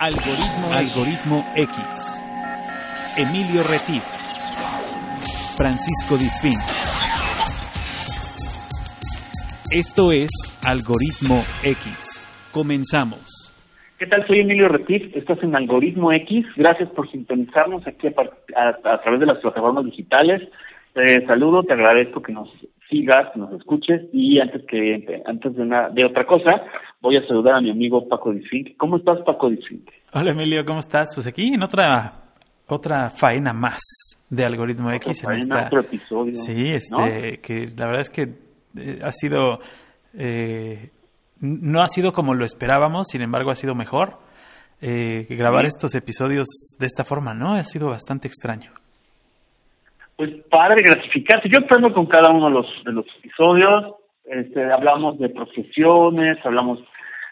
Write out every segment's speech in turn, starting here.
Algoritmo, Algoritmo X. Emilio Retif. Francisco Disfín. Esto es Algoritmo X. Comenzamos. ¿Qué tal? Soy Emilio Retif. Estás en Algoritmo X. Gracias por sintonizarnos aquí a, a través de las plataformas digitales. Te saludo, te agradezco que nos sigas, nos escuches y antes que antes de, una, de otra cosa voy a saludar a mi amigo Paco Disfink. ¿Cómo estás Paco Disfink? Hola Emilio, ¿cómo estás? Pues aquí en otra otra faena más de Algoritmo X en esta, otro episodio. Sí, este que la verdad es que eh, ha sido eh, no ha sido como lo esperábamos, sin embargo ha sido mejor. Eh, grabar estos episodios de esta forma, ¿no? Ha sido bastante extraño pues padre gratificante. Yo aprendo con cada uno de los, de los episodios, este, hablamos de profesiones, hablamos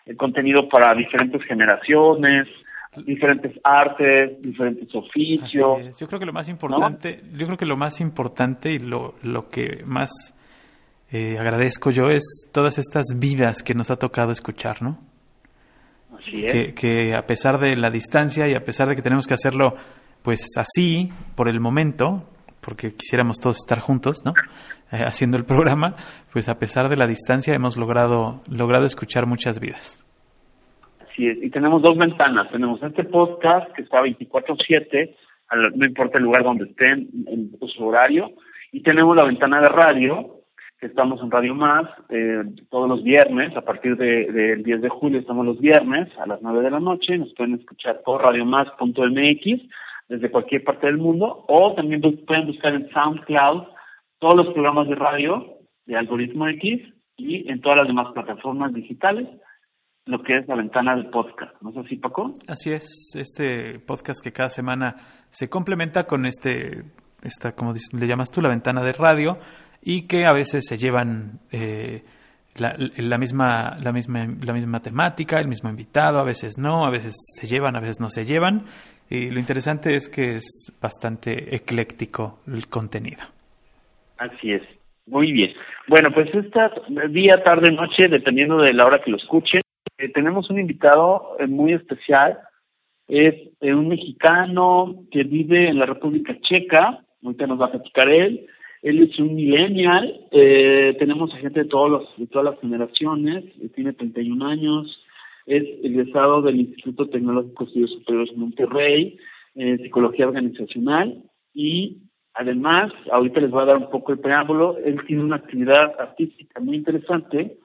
de contenido para diferentes generaciones, diferentes artes, diferentes oficios. Yo creo que lo más importante, yo creo que lo más importante y lo, lo que más eh, agradezco yo es todas estas vidas que nos ha tocado escuchar, ¿no? Así es. Que, que a pesar de la distancia y a pesar de que tenemos que hacerlo pues así por el momento, porque quisiéramos todos estar juntos, ¿no? Eh, haciendo el programa, pues a pesar de la distancia hemos logrado, logrado escuchar muchas vidas. Así es, y tenemos dos ventanas. Tenemos este podcast que está 24-7, no importa el lugar donde estén, en su horario, y tenemos la ventana de radio, que estamos en Radio Más eh, todos los viernes, a partir del de, 10 de julio estamos los viernes a las 9 de la noche, nos pueden escuchar por radiomás.mx desde cualquier parte del mundo, o también pueden buscar en SoundCloud todos los programas de radio de Algoritmo X y en todas las demás plataformas digitales lo que es la ventana del podcast. ¿No es así, Paco? Así es, este podcast que cada semana se complementa con este, esta, como le llamas tú, la ventana de radio, y que a veces se llevan eh, la, la, misma, la, misma, la misma temática, el mismo invitado, a veces no, a veces se llevan, a veces no se llevan, y lo interesante es que es bastante ecléctico el contenido. Así es. Muy bien. Bueno, pues esta día, tarde, noche, dependiendo de la hora que lo escuchen, eh, tenemos un invitado eh, muy especial. Es eh, un mexicano que vive en la República Checa. Ahorita nos va a platicar él. Él es un millennial. tenemos a gente de, todos los, de todas las generaciones. tiene 31 años es egresado del Instituto Tecnológico de Estudios Superiores de Monterrey, Psicología Organizacional y además, ahorita les voy a dar un poco el preámbulo, él tiene una actividad artística muy interesante.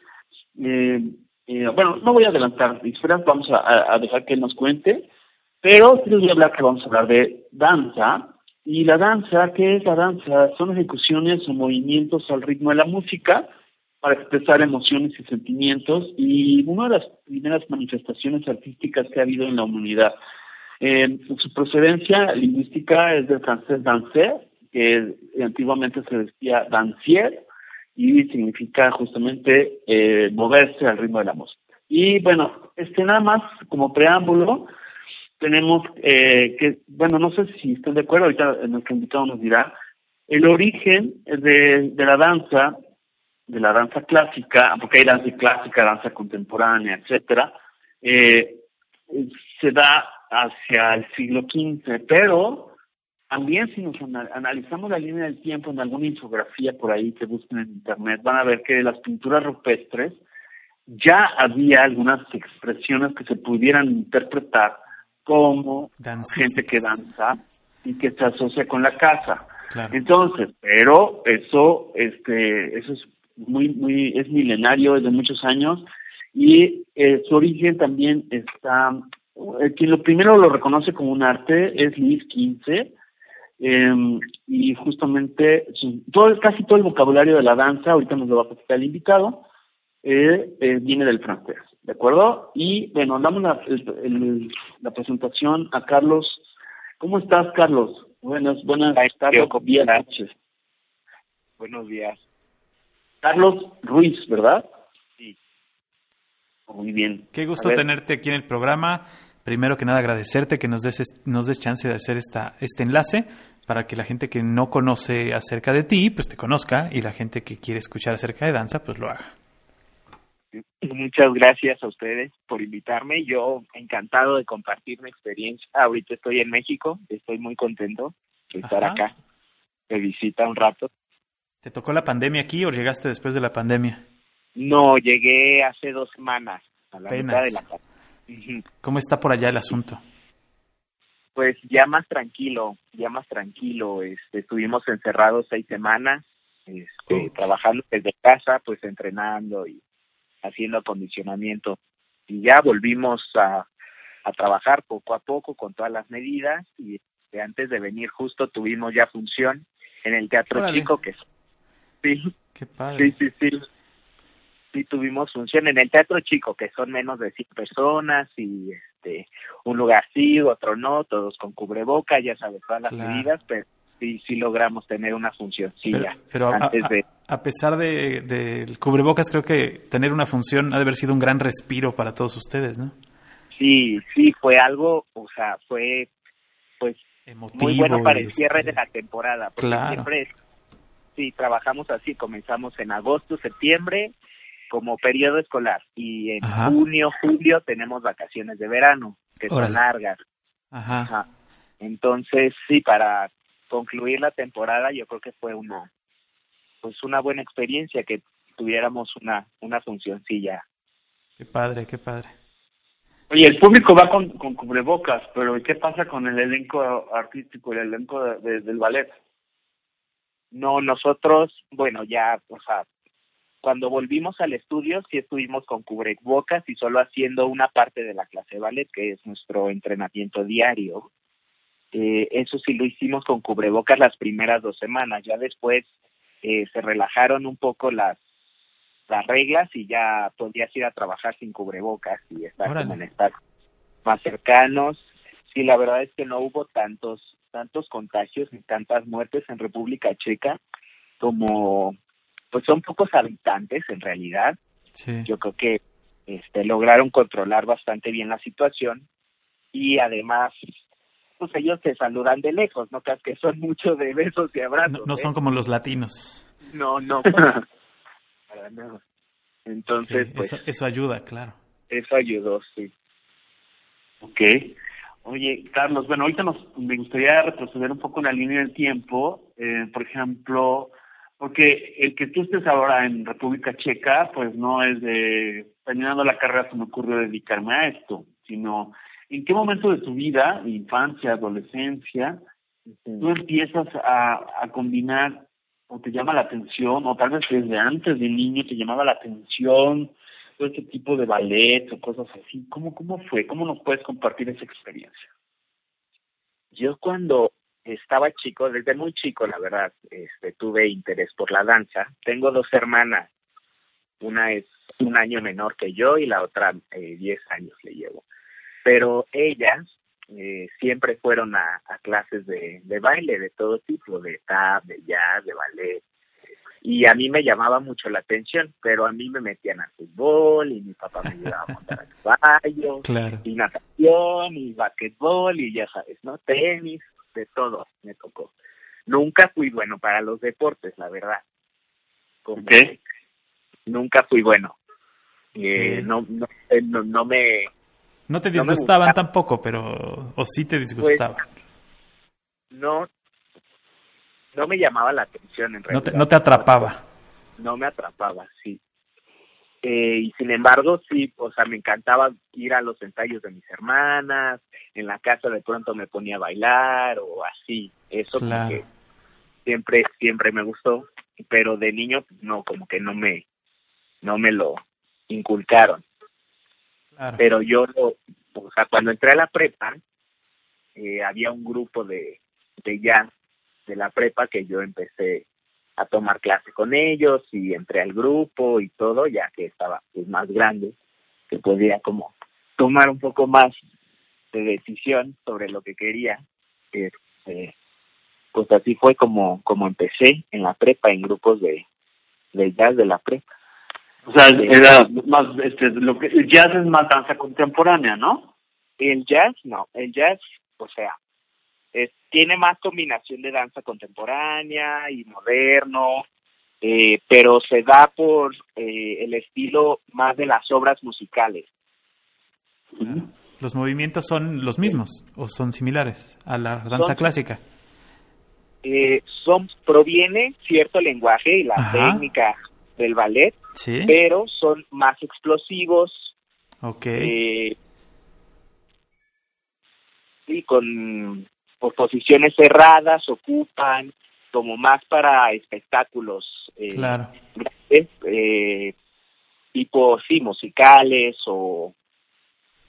Eh, eh, bueno, no voy a adelantar, vamos a, dejar que nos cuente, pero sí les voy a hablar que vamos a hablar de danza. Y la danza, ¿qué es la danza? Son ejecuciones o movimientos al ritmo de la música, para expresar emociones y sentimientos y una de las primeras manifestaciones artísticas que ha habido en la humanidad. Eh, su procedencia lingüística es del francés danser, que antiguamente se decía dancier y significa justamente eh, moverse al ritmo de la música. Y bueno, este nada más como preámbulo, tenemos eh, que, bueno, no sé si están de acuerdo, ahorita nuestro invitado nos dirá, el origen de, de la danza de la danza clásica, porque hay danza clásica, danza contemporánea, etcétera, eh, se da hacia el siglo XV, pero también si nos analizamos la línea del tiempo en alguna infografía por ahí que busquen en internet, van a ver que de las pinturas rupestres ya había algunas expresiones que se pudieran interpretar como gente que danza y que se asocia con la casa. Entonces, pero eso, este, eso es muy, muy, es milenario, es de muchos años, y eh, su origen también está, eh, quien lo primero lo reconoce como un arte es Luis XV, em, y justamente todo, casi todo el vocabulario de la danza, ahorita nos lo va a presentar el invitado, eh, viene del francés, ¿de acuerdo? Y bueno, damos la, la presentación a Carlos. ¿Cómo estás, Carlos? Buenas, buenas tardes, Buenos días. Carlos Ruiz, ¿verdad? Sí. Muy bien. Qué gusto tenerte aquí en el programa. Primero que nada agradecerte que nos des, nos des chance de hacer esta, este enlace para que la gente que no conoce acerca de ti, pues te conozca y la gente que quiere escuchar acerca de danza, pues lo haga. Muchas gracias a ustedes por invitarme. Yo encantado de compartir mi experiencia. Ahorita estoy en México, estoy muy contento de estar Ajá. acá. De visita un rato. ¿Te tocó la pandemia aquí o llegaste después de la pandemia? No, llegué hace dos semanas, a la mitad de la ¿Cómo está por allá el asunto? Pues ya más tranquilo, ya más tranquilo. Este, estuvimos encerrados seis semanas, este, trabajando desde casa, pues entrenando y haciendo acondicionamiento. Y ya volvimos a, a trabajar poco a poco con todas las medidas y este, antes de venir justo tuvimos ya función en el Teatro Órale. Chico, que es- sí, Qué padre. Sí, sí, sí. Sí, tuvimos función en el Teatro Chico, que son menos de 100 personas y este un lugar sí, otro no, todos con cubreboca, ya sabes, todas las Claro. medidas, pero sí, sí logramos tener una función, sí, Pero, ya, pero a, antes de... a pesar de- del cubrebocas, creo que tener una función ha de haber sido un gran respiro para todos ustedes, ¿no? Sí, sí, fue algo, o sea, fue pues Emotivo. muy bueno para el cierre este, de la temporada, porque Claro. siempre, sí, trabajamos así, comenzamos en agosto, septiembre, como periodo escolar, y en Ajá. junio, julio tenemos vacaciones de verano, que Órale. son largas. Ajá. Ajá. Entonces, sí, para concluir la temporada, yo creo que fue una, pues una buena experiencia que tuviéramos una, una funcioncilla. Qué padre, qué padre. Oye, el público va con, con cubrebocas, pero ¿qué pasa con el elenco artístico, el elenco de- de- del ballet? No, nosotros, bueno, ya, o sea, cuando volvimos al estudio, sí estuvimos con cubrebocas y solo haciendo una parte de la clase de ballet, que es nuestro entrenamiento diario. Eh, eso sí lo hicimos con cubrebocas las primeras dos semanas. Ya después eh, se relajaron un poco las las reglas y ya podías ir a trabajar sin cubrebocas y estar Órale. como en estar más cercanos. Sí, la verdad es que no hubo tantos tantos contagios ni tantas muertes en República Checa como pues son pocos habitantes en realidad. Sí. Yo creo que este lograron controlar bastante bien la situación y además pues ellos se saludan de lejos, no creas que son mucho de besos y abrazos. No, no ¿eh? son como los latinos. no, no. para nada. Entonces, pues eso, eso ayuda, claro. eso ayudó, sí. Ok. Oye, Carlos, bueno, ahorita nos, me gustaría retroceder un poco en la línea del tiempo. Eh, por ejemplo, porque el que tú estés ahora en República Checa, pues no es de terminando la carrera se me ocurrió dedicarme a esto, sino en qué momento de tu vida, infancia, adolescencia, tú empiezas a, a combinar o te llama la atención, o tal vez desde antes de niño te llamaba la atención todo este tipo de ballet o cosas así. ¿Cómo, cómo fue? ¿Cómo nos puedes compartir esa experiencia? Yo cuando estaba chico, desde muy chico, la verdad, este, tuve interés por la danza. Tengo dos hermanas. Una es un año menor que yo y la otra eh, diez años le llevo. Pero ellas eh, siempre fueron a, a clases de, de baile de todo tipo, de tap, de jazz, de ballet. Y a mí me llamaba mucho la atención, pero a mí me metían al fútbol y mi papá me llevaba a montar a caballo Claro. y natación y basquetbol y ya sabes, ¿no? Tenis, de todo me tocó. Nunca fui bueno para los deportes, la verdad. Como Ok. Nunca fui bueno. Eh, no, no, eh, no, no me... No te disgustaban gustaba. tampoco, pero... O sí te disgustaban. No, no me llamaba la atención en realidad. no, te, no te atrapaba. no me atrapaba, sí. Eh, y sin embargo, sí, o sea, me encantaba ir a los ensayos de mis hermanas, en la casa de pronto me ponía a bailar o así, eso Claro. que siempre, siempre me gustó, pero de niño no, como que no me, no me lo inculcaron, Claro. pero yo lo, o sea, cuando entré a la prepa, eh, había un grupo de, de jazz de la prepa que yo empecé a tomar clase con ellos y entré al grupo y todo, ya que estaba pues, más grande, que podía como tomar un poco más de decisión sobre lo que quería. Este, pues así fue como como empecé en la prepa, en grupos de, de jazz de la prepa. O sea, era más, este, lo que, el jazz es más danza contemporánea, ¿no? El jazz, no, el jazz, o sea, es, tiene más combinación de danza contemporánea y moderno, eh, pero se da por eh, el estilo más de las obras musicales. ¿Los movimientos son los mismos o son similares a la danza Son- clásica? Eh, son proviene cierto lenguaje y la Ajá. técnica del ballet, Sí. pero son más explosivos, Ok. eh, sí, con por posiciones cerradas, ocupan como más para espectáculos eh, claro. eh, tipo sí musicales o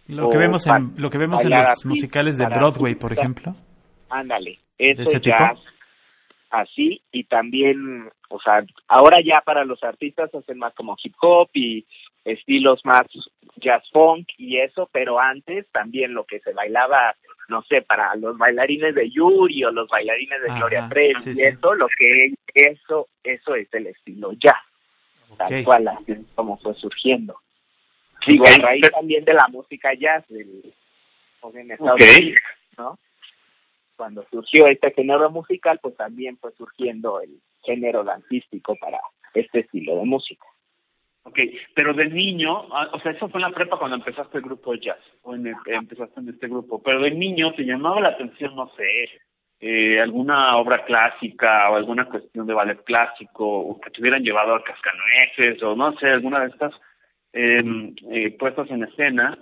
Lo que vemos en lo que vemos en los así musicales de Broadway, por ejemplo. ándale ¿De eso ese tipo? jazz así y también o sea ahora ya para los artistas hacen más como hip hop y estilos más jazz funk y eso pero antes también lo que se bailaba no sé para los bailarines de Yuri o los bailarines de Ajá, Gloria Trevi sí, y sí. eso lo que eso eso es el estilo jazz tal Ok. cual así como fue surgiendo digo Ok. a raíz también de la música jazz del en Estados. Unidos ¿no? Cuando surgió este género musical, pues también fue surgiendo el género dancístico para este estilo de música. Ok, pero de niño, ah, o sea, eso fue en la prepa cuando empezaste el grupo de jazz, o en el- empezaste en este grupo, pero de niño te llamaba la atención, no sé, eh, alguna obra clásica o alguna cuestión de ballet clásico, o que te hubieran llevado a Cascanueces, o no sé, alguna de estas eh, eh, puestas en escena,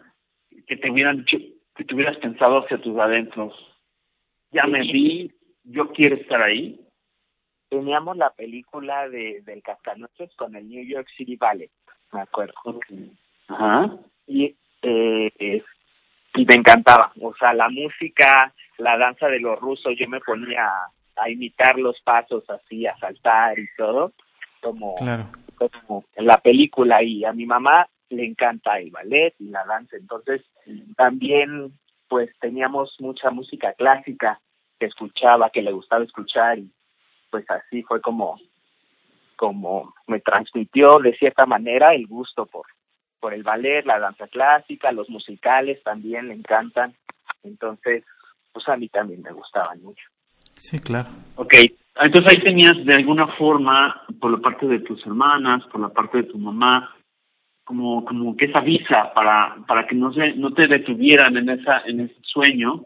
que te hubieran dicho, que te hubieras pensado hacia tus adentros, ya me vi, yo quiero estar ahí. Teníamos la película de del Cascanueces con el New York City Ballet, me acuerdo. Ajá. Y, eh, eh, y me encantaba, o sea, la música, la danza de los rusos, yo me ponía a, a imitar los pasos así, a saltar y todo, como Claro. como en la película y a mi mamá le encanta el ballet y la danza, entonces también pues teníamos mucha música clásica que escuchaba, que le gustaba escuchar y pues así fue como como me transmitió de cierta manera el gusto por por el ballet, la danza clásica, los musicales también le encantan, entonces pues a mí también me gustaban mucho. Sí, claro. Ok, entonces ahí tenías de alguna forma, por la parte de tus hermanas, por la parte de tu mamá, como como que esa visa para para que no se no te detuvieran en esa en ese sueño,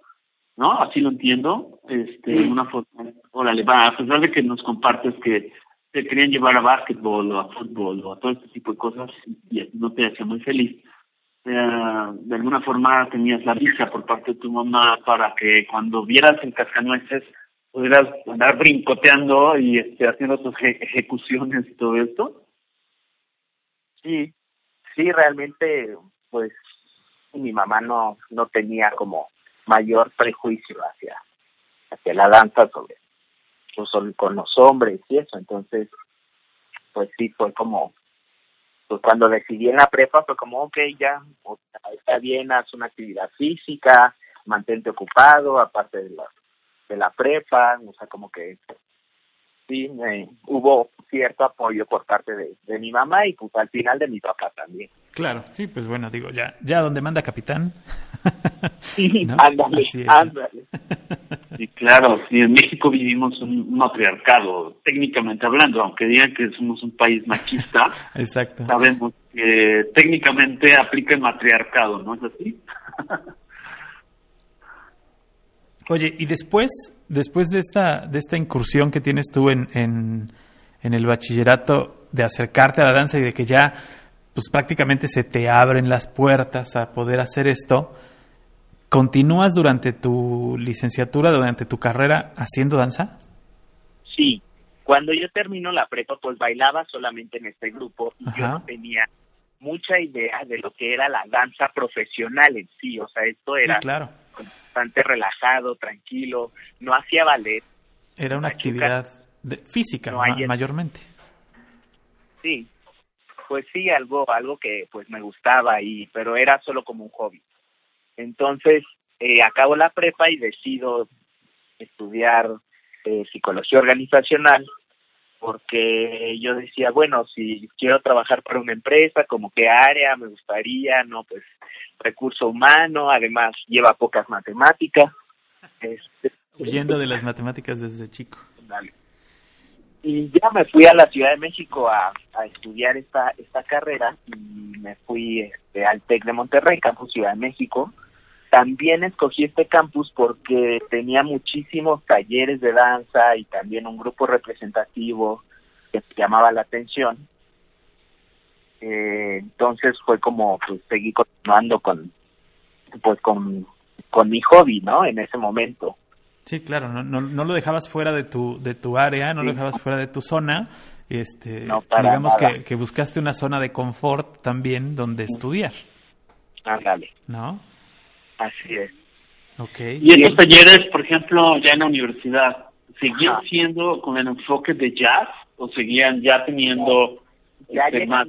¿no? Así lo entiendo, este, de una forma, órale, va, a pesar de que nos compartes que te querían llevar a básquetbol o a fútbol o a todo este tipo de cosas y no te hacía muy feliz, de alguna forma tenías la visa por parte de tu mamá para que cuando vieras el cascanueces pudieras andar brincoteando y este, haciendo tus eje- ejecuciones y todo esto. Sí, sí, realmente, pues mi mamá no no tenía como mayor prejuicio hacia hacia la danza sobre pues, son- con los hombres y eso, entonces, pues sí, fue como, pues cuando decidí en la prepa fue como, ok, ya, o sea, está bien, haz una actividad física, mantente ocupado, aparte de la, de la prepa, o sea, como que sí, me- hubo cierto apoyo por parte de, de mi mamá y pues al final de mi papá también. Claro, sí, pues bueno, digo, ya, ya donde manda capitán. ¿no? Ándale, ándale. Sí, claro, sí, en México vivimos un matriarcado, técnicamente hablando, aunque digan que somos un país machista, Exacto. sabemos que técnicamente aplica el matriarcado, ¿no es así? Oye, y después, después de esta, de esta incursión que tienes tú en, en, en el bachillerato, de acercarte a la danza y de que ya, pues prácticamente se te abren las puertas a poder hacer esto, ¿continúas durante tu licenciatura, durante tu carrera haciendo danza? Sí, cuando yo termino la prepa, pues bailaba solamente en este grupo y yo no tenía mucha idea de lo que era la danza profesional en sí, o sea, esto era Sí, claro. Bastante relajado, tranquilo, no hacía ballet, Era una actividad de- física No ma- hay- mayormente. sí, pues sí, algo, algo que pues me gustaba y, pero era solo como un hobby. Entonces, eh, acabo la prepa y decido estudiar eh, psicología organizacional porque yo decía, bueno, si quiero trabajar para una empresa, como qué área me gustaría, no, pues recurso humano, además lleva pocas matemáticas. Este, Huyendo de las matemáticas desde chico. Dale. y ya me fui a la Ciudad de México a, a estudiar esta esta carrera y me fui este, al TEC de Monterrey, campus Ciudad de México. También escogí este campus porque tenía muchísimos talleres de danza y también un grupo representativo que llamaba la atención. Eh, entonces fue como pues seguí continuando con pues con con mi hobby, ¿no? En ese momento. Sí, claro, no, no, no lo dejabas fuera de tu, de tu área, no lo dejabas fuera de tu zona. Este, digamos que, que, buscaste una zona de confort también donde estudiar. Ándale. ¿No? Así es. Okay. Y estos talleres, por ejemplo, ya en la universidad, ¿seguían siendo con el enfoque de jazz o seguían ya teniendo ya este, más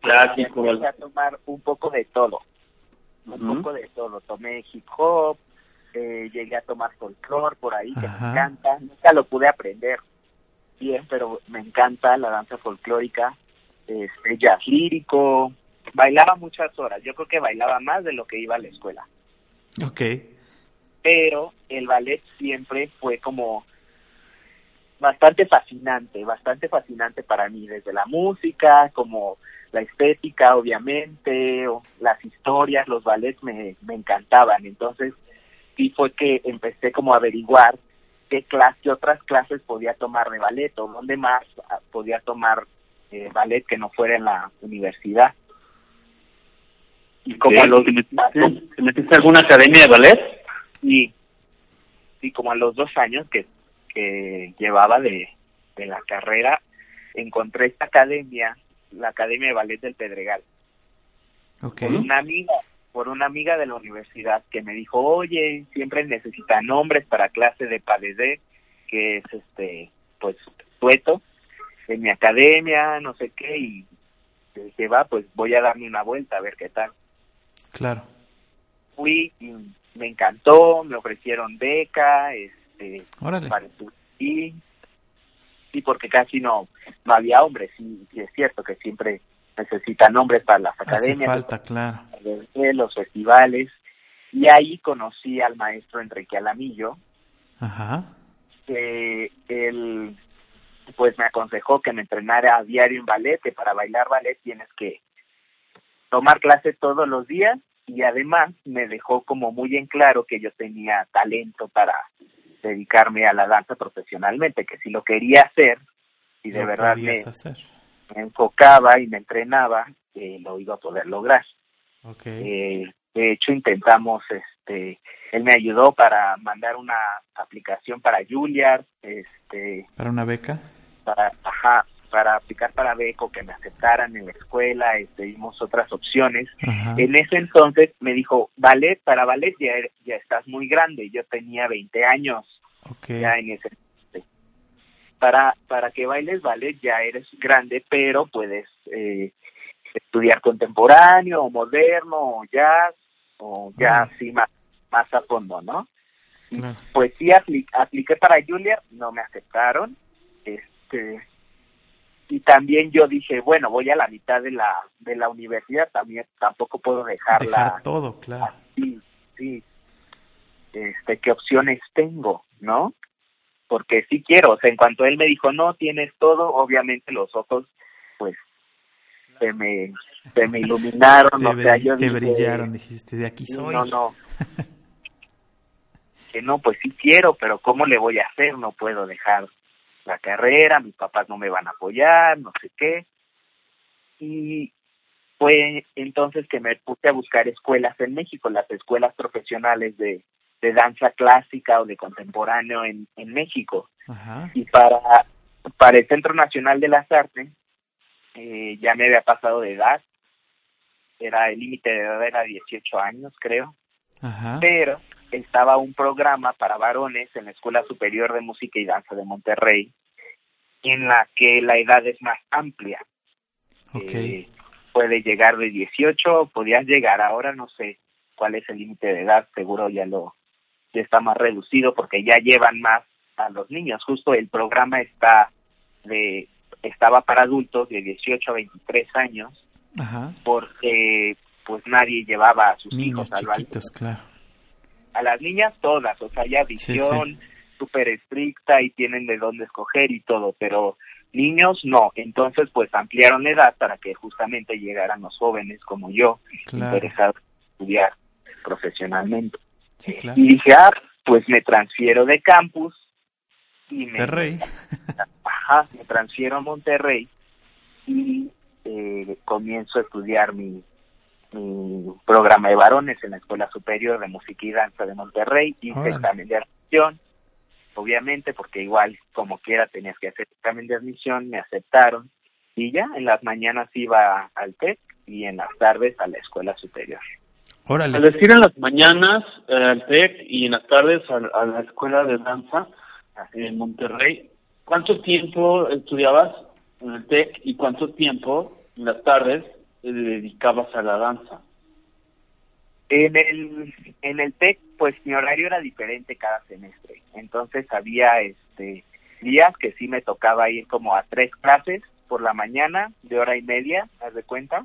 clásico? a tomar un poco de todo, un poco de todo. Tomé hip hop, eh, llegué a tomar folclore por ahí, que me encanta. Nunca lo pude aprender bien, pero me encanta la danza folclórica, este, jazz lírico. Bailaba muchas horas. Yo creo que bailaba más de lo que iba a la escuela. Ok. Pero el ballet siempre fue como bastante fascinante, bastante fascinante para mí, desde la música, como la estética, obviamente, o las historias, los ballets me, me encantaban. Entonces, y fue que empecé como a averiguar qué clase, otras clases podía tomar de ballet o dónde más podía tomar eh, ballet que no fuera en la universidad. ¿Y como a los ¿te metiste alguna academia de ballet? Sí, sí, como a los dos años que, que llevaba de, de la carrera, encontré esta academia, la Academia de Ballet del Pedregal. Okay. Con una amiga por una amiga de la universidad que me dijo, oye, siempre necesitan nombres para clase de padedé, que es este, pues, tueto, en mi academia, no sé qué, y dije, va, pues voy a darme una vuelta a ver qué tal. Claro. Fui y me encantó, me ofrecieron beca, este, Órale. para y sí, porque casi no, no había hombres, sí, sí es cierto que siempre necesitan nombres para las academias, falta, claro. los festivales, y ahí conocí al maestro Enrique Alamillo, Ajá. que él pues me aconsejó que me entrenara a diario en ballet, que para bailar ballet tienes que tomar clases todos los días y además me dejó como muy en claro que yo tenía talento para dedicarme a la danza profesionalmente, que si lo quería hacer y de verdad me, enfocaba y me entrenaba, eh, lo iba a poder lograr. Okay. Eh, de hecho, intentamos, este, él me ayudó para mandar una aplicación para Juilliard, este, para una beca, para, ajá, para aplicar para beco, que me aceptaran en la escuela, este, vimos otras opciones. Ajá. En ese entonces me dijo, ballet, para ballet ya, ya estás muy grande, yo tenía 20 años okay. ya en ese para para que bailes ballet ya eres grande, pero puedes eh, estudiar contemporáneo o moderno o jazz o ya así más, más a fondo, ¿no? Claro. Pues sí apli apliqué para Julia, no me aceptaron, este y también yo dije, bueno, voy a la mitad de la de la universidad, también tampoco puedo dejarla. Dejar todo, claro. Sí, sí. Este, ¿qué opciones tengo, no? porque sí quiero, o sea, en cuanto él me dijo, no, tienes todo, obviamente los ojos, pues, se me, se me iluminaron, te o sea, yo te dije, brillaron, dijiste, de aquí soy. No, no. que no, pues sí quiero, pero ¿cómo le voy a hacer? No puedo dejar la carrera, mis papás no me van a apoyar, no sé qué. Y fue entonces que me puse a buscar escuelas en México, las escuelas profesionales de, de danza clásica o de contemporáneo en, en México. Ajá. Y para, para el Centro Nacional de las Artes, eh, ya me había pasado de edad, era el límite de edad era 18 años, creo, Ajá. pero estaba un programa para varones en la Escuela Superior de Música y Danza de Monterrey, en la que la edad es más amplia. Ok. Eh, puede llegar de 18, podías llegar ahora, no sé cuál es el límite de edad, seguro ya lo ya está más reducido porque ya llevan más a los niños. Justo el programa está de estaba para adultos de 18 a 23 años Ajá. porque pues nadie llevaba a sus Niños hijos al chiquitos, claro. A las niñas todas, o sea, ya visión súper estricta y tienen de dónde escoger y todo, pero Niños no, entonces pues ampliaron la edad para que justamente llegaran los jóvenes como yo, interesados en estudiar profesionalmente. Y dije, ah, pues me transfiero de campus y me, Monterrey. ajá, me transfiero a Monterrey y eh, comienzo a estudiar mi, mi programa de varones en la Escuela Superior de Música y Danza de Monterrey, hice examen de admisión, obviamente, porque igual como quiera tenías que hacer examen de admisión, me aceptaron y ya en las mañanas iba al TEC y en las tardes a la Escuela Superior. Órale. Al decir en las mañanas eh, al TEC y en las tardes a, la Escuela de Danza en Monterrey, ¿cuánto tiempo estudiabas en el TEC y cuánto tiempo en las tardes te dedicabas a la danza? En el, en el TEC, pues mi horario era diferente cada semestre. Entonces había este días que sí me tocaba ir como a tres clases por la mañana de hora y media, haz de cuenta.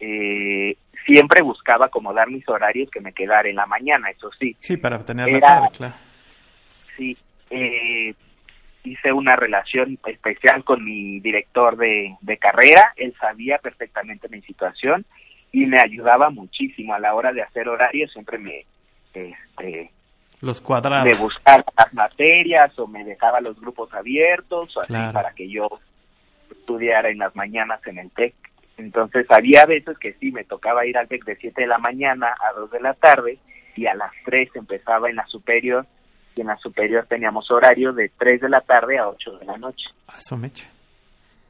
Eh, siempre buscaba como dar mis horarios que me quedara en la mañana, eso sí. Sí, para tener la tarde, claro. Sí, eh, hice una relación especial con mi director de, de carrera, él sabía perfectamente mi situación y me ayudaba muchísimo a la hora de hacer horarios, siempre me este los cuadrados de buscar las materias o me dejaba los grupos abiertos o así para que yo estudiara en las mañanas en el TEC. Entonces había veces que sí me tocaba ir al TEC de 7 de la mañana a 2 de la tarde y a las 3 empezaba en la superior y en la superior teníamos horario de 3 de la tarde a 8 de la noche. Ah, eso mecha.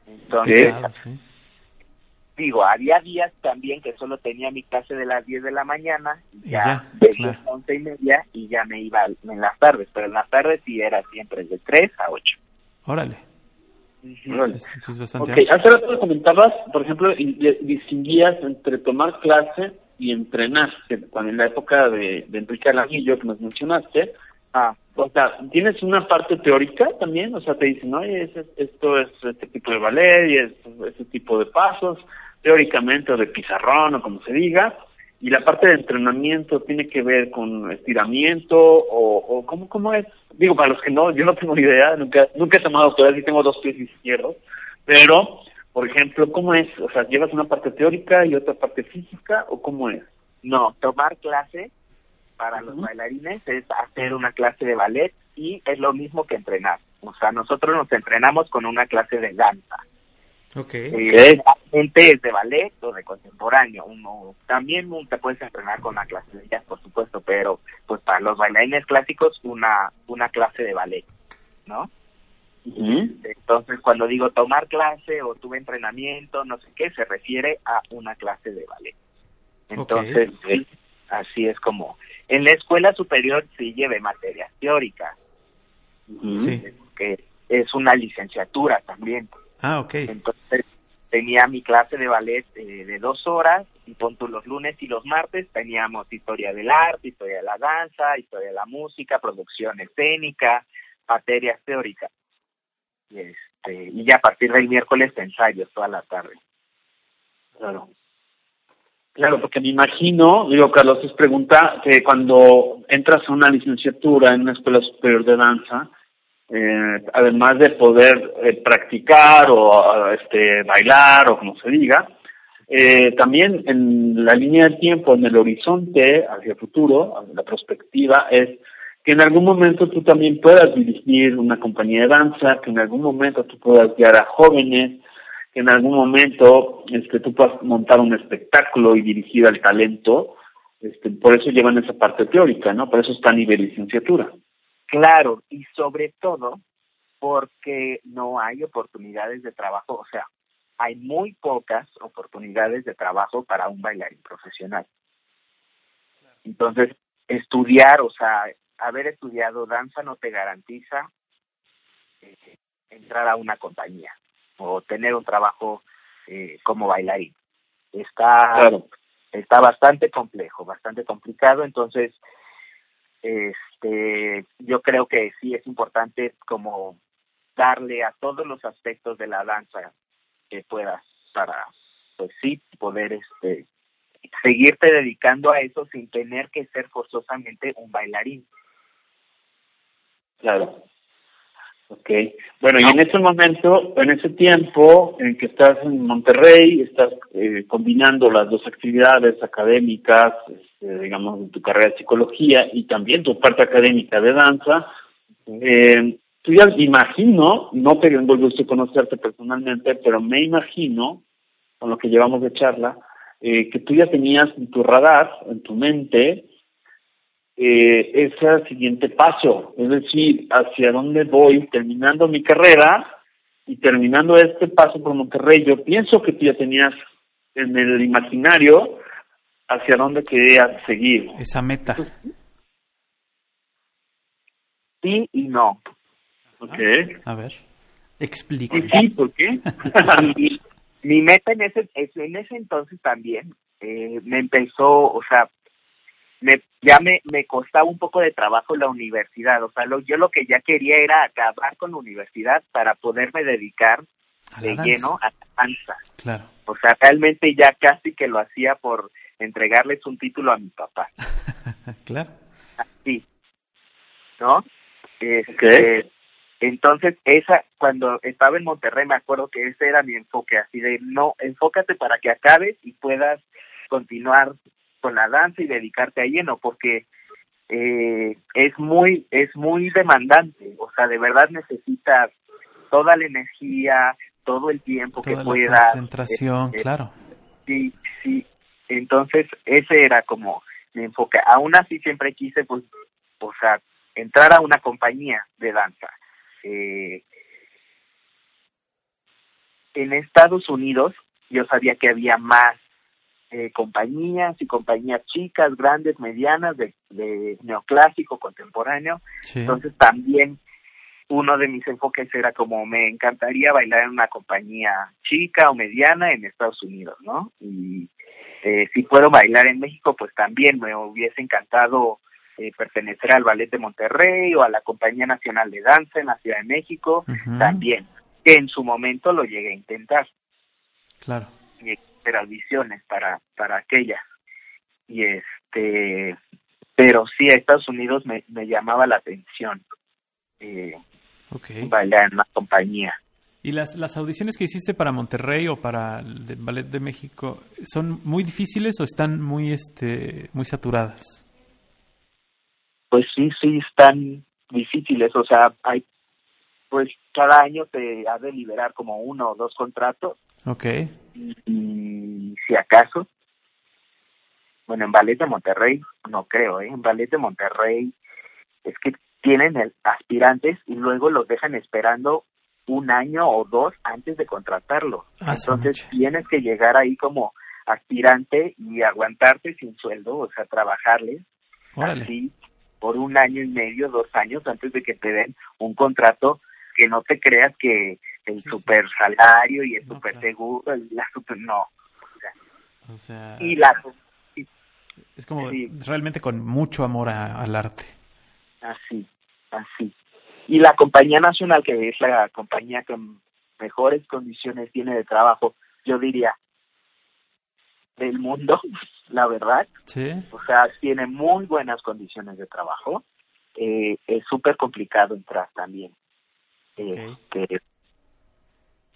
Entonces, digo, había días también que solo tenía mi clase de las 10 de la mañana, ya, de las 11 y media, y ya me iba en las tardes, pero en las tardes sí era siempre de 3 a 8. Órale. es bastante hace rato comentabas, por ejemplo, distinguías entre tomar clase y entrenar, que cuando en la época de, de Enrique Alanillo que nos mencionaste, ah, o sea, tienes una parte teórica también, o sea, te dicen, oye, esto es este tipo de ballet y es este tipo de pasos, teóricamente o de pizarrón o como se diga, y la parte de entrenamiento tiene que ver con estiramiento o, o ¿cómo, cómo es? Digo, para los que no, yo no tengo ni idea, nunca, nunca he tomado todavía, sí tengo dos pies izquierdos, pero, por ejemplo, ¿cómo es? O sea, ¿llevas una parte teórica y otra parte física o cómo es? No, tomar clase para los bailarines es hacer una clase de ballet y es lo mismo que entrenar. O sea, nosotros nos entrenamos con una clase de danza. Okay. Eh, es de ballet o de contemporáneo. Uno también te puedes entrenar con una clase de jazz, por supuesto, pero pues para los bailarines clásicos una una clase de ballet, ¿no? Entonces cuando digo tomar clase o tuve entrenamiento, no sé qué, se refiere a una clase de ballet. Entonces así es como en la escuela superior sí llevé materias teóricas, que es una licenciatura también. Ah, ok. Entonces tenía mi clase de ballet eh, de dos horas y punto los lunes y los martes teníamos historia del arte, historia de la danza, historia de la música, producción escénica, materias teóricas. Este, y ya a partir del miércoles ensayos toda la tarde. Claro. Claro, porque me imagino, digo Carlos, es pregunta que cuando entras a una licenciatura en una escuela superior de danza, eh, además de poder eh, practicar o este bailar o como se diga, eh, también en la línea de tiempo, en el horizonte hacia el futuro, la perspectiva es que en algún momento tú también puedas dirigir una compañía de danza, que en algún momento tú puedas guiar a jóvenes, que en algún momento este, tú puedas montar un espectáculo y dirigir al talento, este, por eso llevan esa parte teórica, ¿no? Por eso está a nivel licenciatura. Claro, y sobre todo porque no hay oportunidades de trabajo, o sea, hay muy pocas oportunidades de trabajo para un bailarín profesional. Entonces, estudiar, o sea, haber estudiado danza no te garantiza eh, entrar a una compañía o tener un trabajo eh, como bailarín. Está, está bastante complejo, bastante complicado, entonces este yo creo que sí es importante como darle a todos los aspectos de la danza que puedas para pues sí poder este seguirte dedicando a eso sin tener que ser forzosamente un bailarín. Claro Ok, bueno, y en ese momento, en ese tiempo en que estás en Monterrey, estás eh, combinando las dos actividades académicas, este, digamos, de tu carrera de psicología y también tu parte académica de danza, eh, tú ya imagino, no tengo el gusto de conocerte personalmente, pero me imagino, con lo que llevamos de charla, eh, que tú ya tenías en tu radar, en tu mente, eh, ese siguiente paso, es decir, hacia dónde voy terminando mi carrera y terminando este paso por Monterrey. Yo pienso que tú ya tenías en el imaginario hacia dónde querías seguir. Esa meta. Sí y no. Ok. A ver, ¿Y explícame. sí? ¿Por qué? mi, mi meta en ese en ese entonces también eh, me empezó, o sea, me, ya me, me costaba un poco de trabajo la universidad, o sea, lo, yo lo que ya quería era acabar con la universidad para poderme dedicar de danza. lleno a la danza. Claro. O sea, realmente ya casi que lo hacía por entregarles un título a mi papá. claro. Sí. ¿No? Este, Entonces, esa, cuando estaba en Monterrey, me acuerdo que ese era mi enfoque, así de, no, enfócate para que acabes y puedas continuar con la danza y dedicarte a lleno, porque eh, es muy, es muy demandante, o sea, de verdad necesitas toda la energía, todo el tiempo Toda que la puedas. concentración, eh, claro. Sí, sí. Entonces, ese era como mi enfoque. Aún así, siempre quise, pues, o sea, entrar a una compañía de danza. Eh, en Estados Unidos, yo sabía que había más eh, compañías y compañías chicas, grandes, medianas, de, de neoclásico, contemporáneo. Sí. Entonces, también uno de mis enfoques era como me encantaría bailar en una compañía chica o mediana en Estados Unidos, ¿no? Y eh, si puedo bailar en México, pues también me hubiese encantado eh, pertenecer al Ballet de Monterrey o a la Compañía Nacional de Danza en la Ciudad de México, también. Que en su momento lo llegué a intentar, Claro. Y eran visiones para, para aquellas. Y este, pero sí, a Estados Unidos me, me llamaba la atención. Eh, Ok. bailar en una compañía. ¿Y las, las audiciones que hiciste para Monterrey o para el de- Ballet de México son muy difíciles o están muy este muy saturadas? Pues sí, sí están difíciles, o sea, hay, pues cada año te ha de liberar como uno o dos contratos Ok. Acaso, bueno, en Ballet de Monterrey no creo, ¿eh? En Ballet de Monterrey es que tienen el, aspirantes y luego los dejan esperando un año o dos antes de contratarlo. Ah, Entonces tienes que llegar ahí como aspirante y aguantarte sin sueldo, o sea, trabajarles Órale. así por un año y medio, dos años antes de que te den un contrato que no te creas que el Sí, super salario y el super seguro, la super no. O sea, Y la es como sí. realmente con mucho amor a- al arte. así, así. Y la compañía nacional, que es la compañía que mejores condiciones tiene de trabajo, yo diría, del mundo, la verdad, Sí. o sea, tiene muy buenas condiciones de trabajo. Eh, es súper complicado entrar también. Eh, que-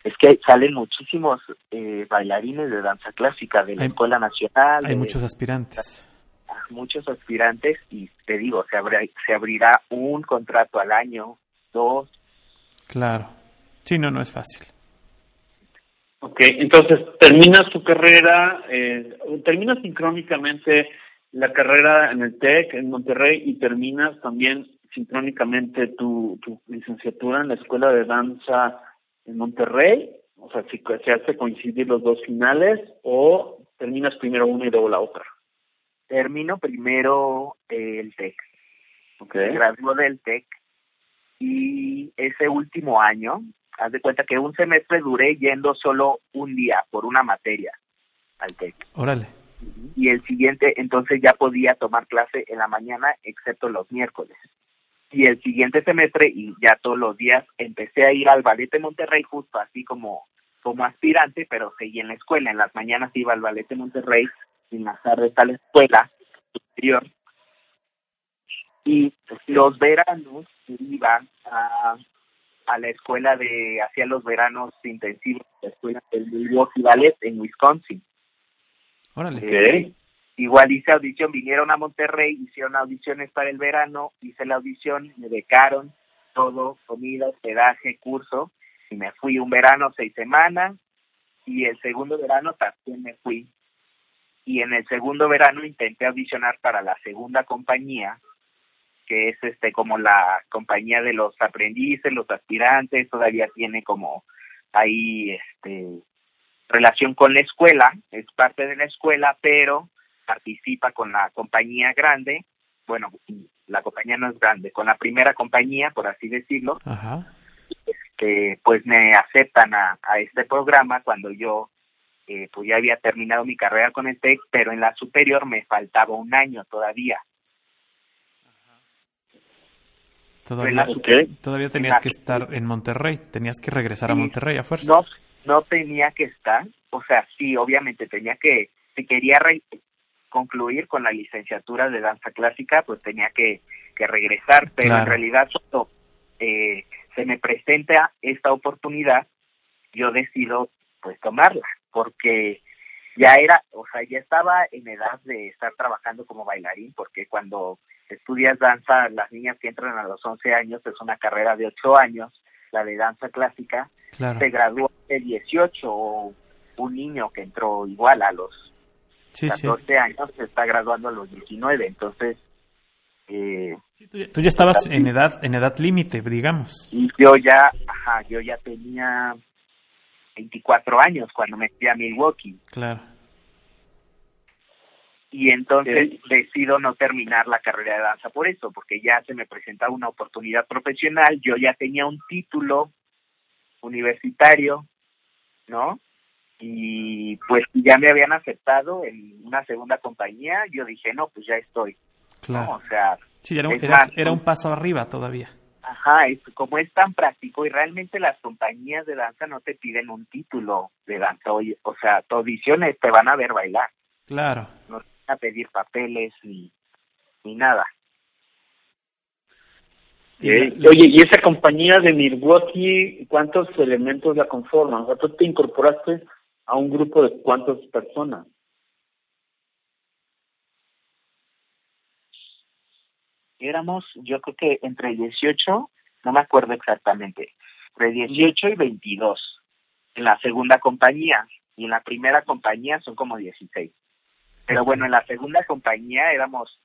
es que salen muchísimos eh, bailarines de danza clásica de la Hay- Escuela Nacional, Hay de- muchos aspirantes. muchos aspirantes y te digo, se, abri- se abrirá un contrato al año, dos, Claro. Sí, no, no es fácil. Ok, entonces terminas tu carrera, eh, terminas sincrónicamente la carrera en el TEC en Monterrey y terminas también sincrónicamente tu, tu licenciatura en la Escuela de Danza en Monterrey, o sea, si se hace coincidir los dos finales o terminas primero una y luego la otra. termino primero el TEC. Ok, me graduó del TEC y ese último año, haz de cuenta que un semestre duré yendo solo un día por una materia al TEC. Órale. Y el siguiente, entonces ya podía tomar clase en la mañana, excepto los miércoles. Y el siguiente semestre, y ya todos los días, empecé a ir al Ballet de Monterrey justo así como, como aspirante, pero seguí en la escuela. En las mañanas iba al Ballet de Monterrey, y en las tardes a la escuela superior y los veranos iba a a la escuela de, hacía los veranos intensivos, la escuela del Milwaukee Ballet en Wisconsin. Órale. Ok. Igual hice audición, vinieron a Monterrey, hicieron audiciones para el verano, hice la audición, me becaron, todo, comida, hospedaje, curso, y me fui un verano, seis semanas, y el segundo verano también me fui. Y en el segundo verano intenté audicionar para la segunda compañía, que es este como la compañía de los aprendices, los aspirantes, todavía tiene como ahí este relación con la escuela, es parte de la escuela, pero participa con la compañía grande, bueno, la compañía no es grande, con la primera compañía, por así decirlo, Ajá. que pues me aceptan a, a este programa cuando yo eh, pues ya había terminado mi carrera con el TEC, pero en la superior me faltaba un año todavía. Todavía, todavía tenías que estar en Monterrey, tenías que regresar a. Monterrey a fuerza. No, no tenía que estar, o sea, sí, obviamente tenía que, si quería re- concluir con la licenciatura de danza clásica, pues tenía que, que regresar, pero en realidad cuando eh, se me presenta esta oportunidad, yo decido pues tomarla, porque ya era, o sea, ya estaba en edad de estar trabajando como bailarín, porque cuando estudias danza, las niñas que entran a los 11 años, es una carrera de 8 años, la de danza clásica, Claro. se graduó de 18 o un niño que entró igual a los Sí, sí. 14 años se está graduando a los 19 entonces eh, Sí, tú, ya, tú ya estabas en edad en edad límite, digamos. y yo ya ajá yo ya tenía 24 años cuando me fui a Milwaukee Claro. y entonces Ok. decido no terminar la carrera de danza por eso porque ya se me presentaba una oportunidad profesional yo ya tenía un título universitario no y pues ya me habían aceptado en una segunda compañía yo dije no pues ya estoy ¿no? Claro. o sea Sí, era, un- es era- más, era un paso arriba todavía. Ajá, es, como es tan práctico y realmente las compañías de danza no te piden un título de danza, oye, o sea, tu audiciones te van a ver bailar, Claro. no te van a pedir papeles ni, ni nada. Y la- Oye, ¿y esa compañía de Milwaukee, cuántos elementos la conforman? O sea, tú te incorporaste a un grupo de cuántas personas. Éramos, yo creo que entre 18, no me acuerdo exactamente, entre 18 y 22 en la segunda compañía y en la primera compañía son como 16. Pero bueno, en la segunda compañía éramos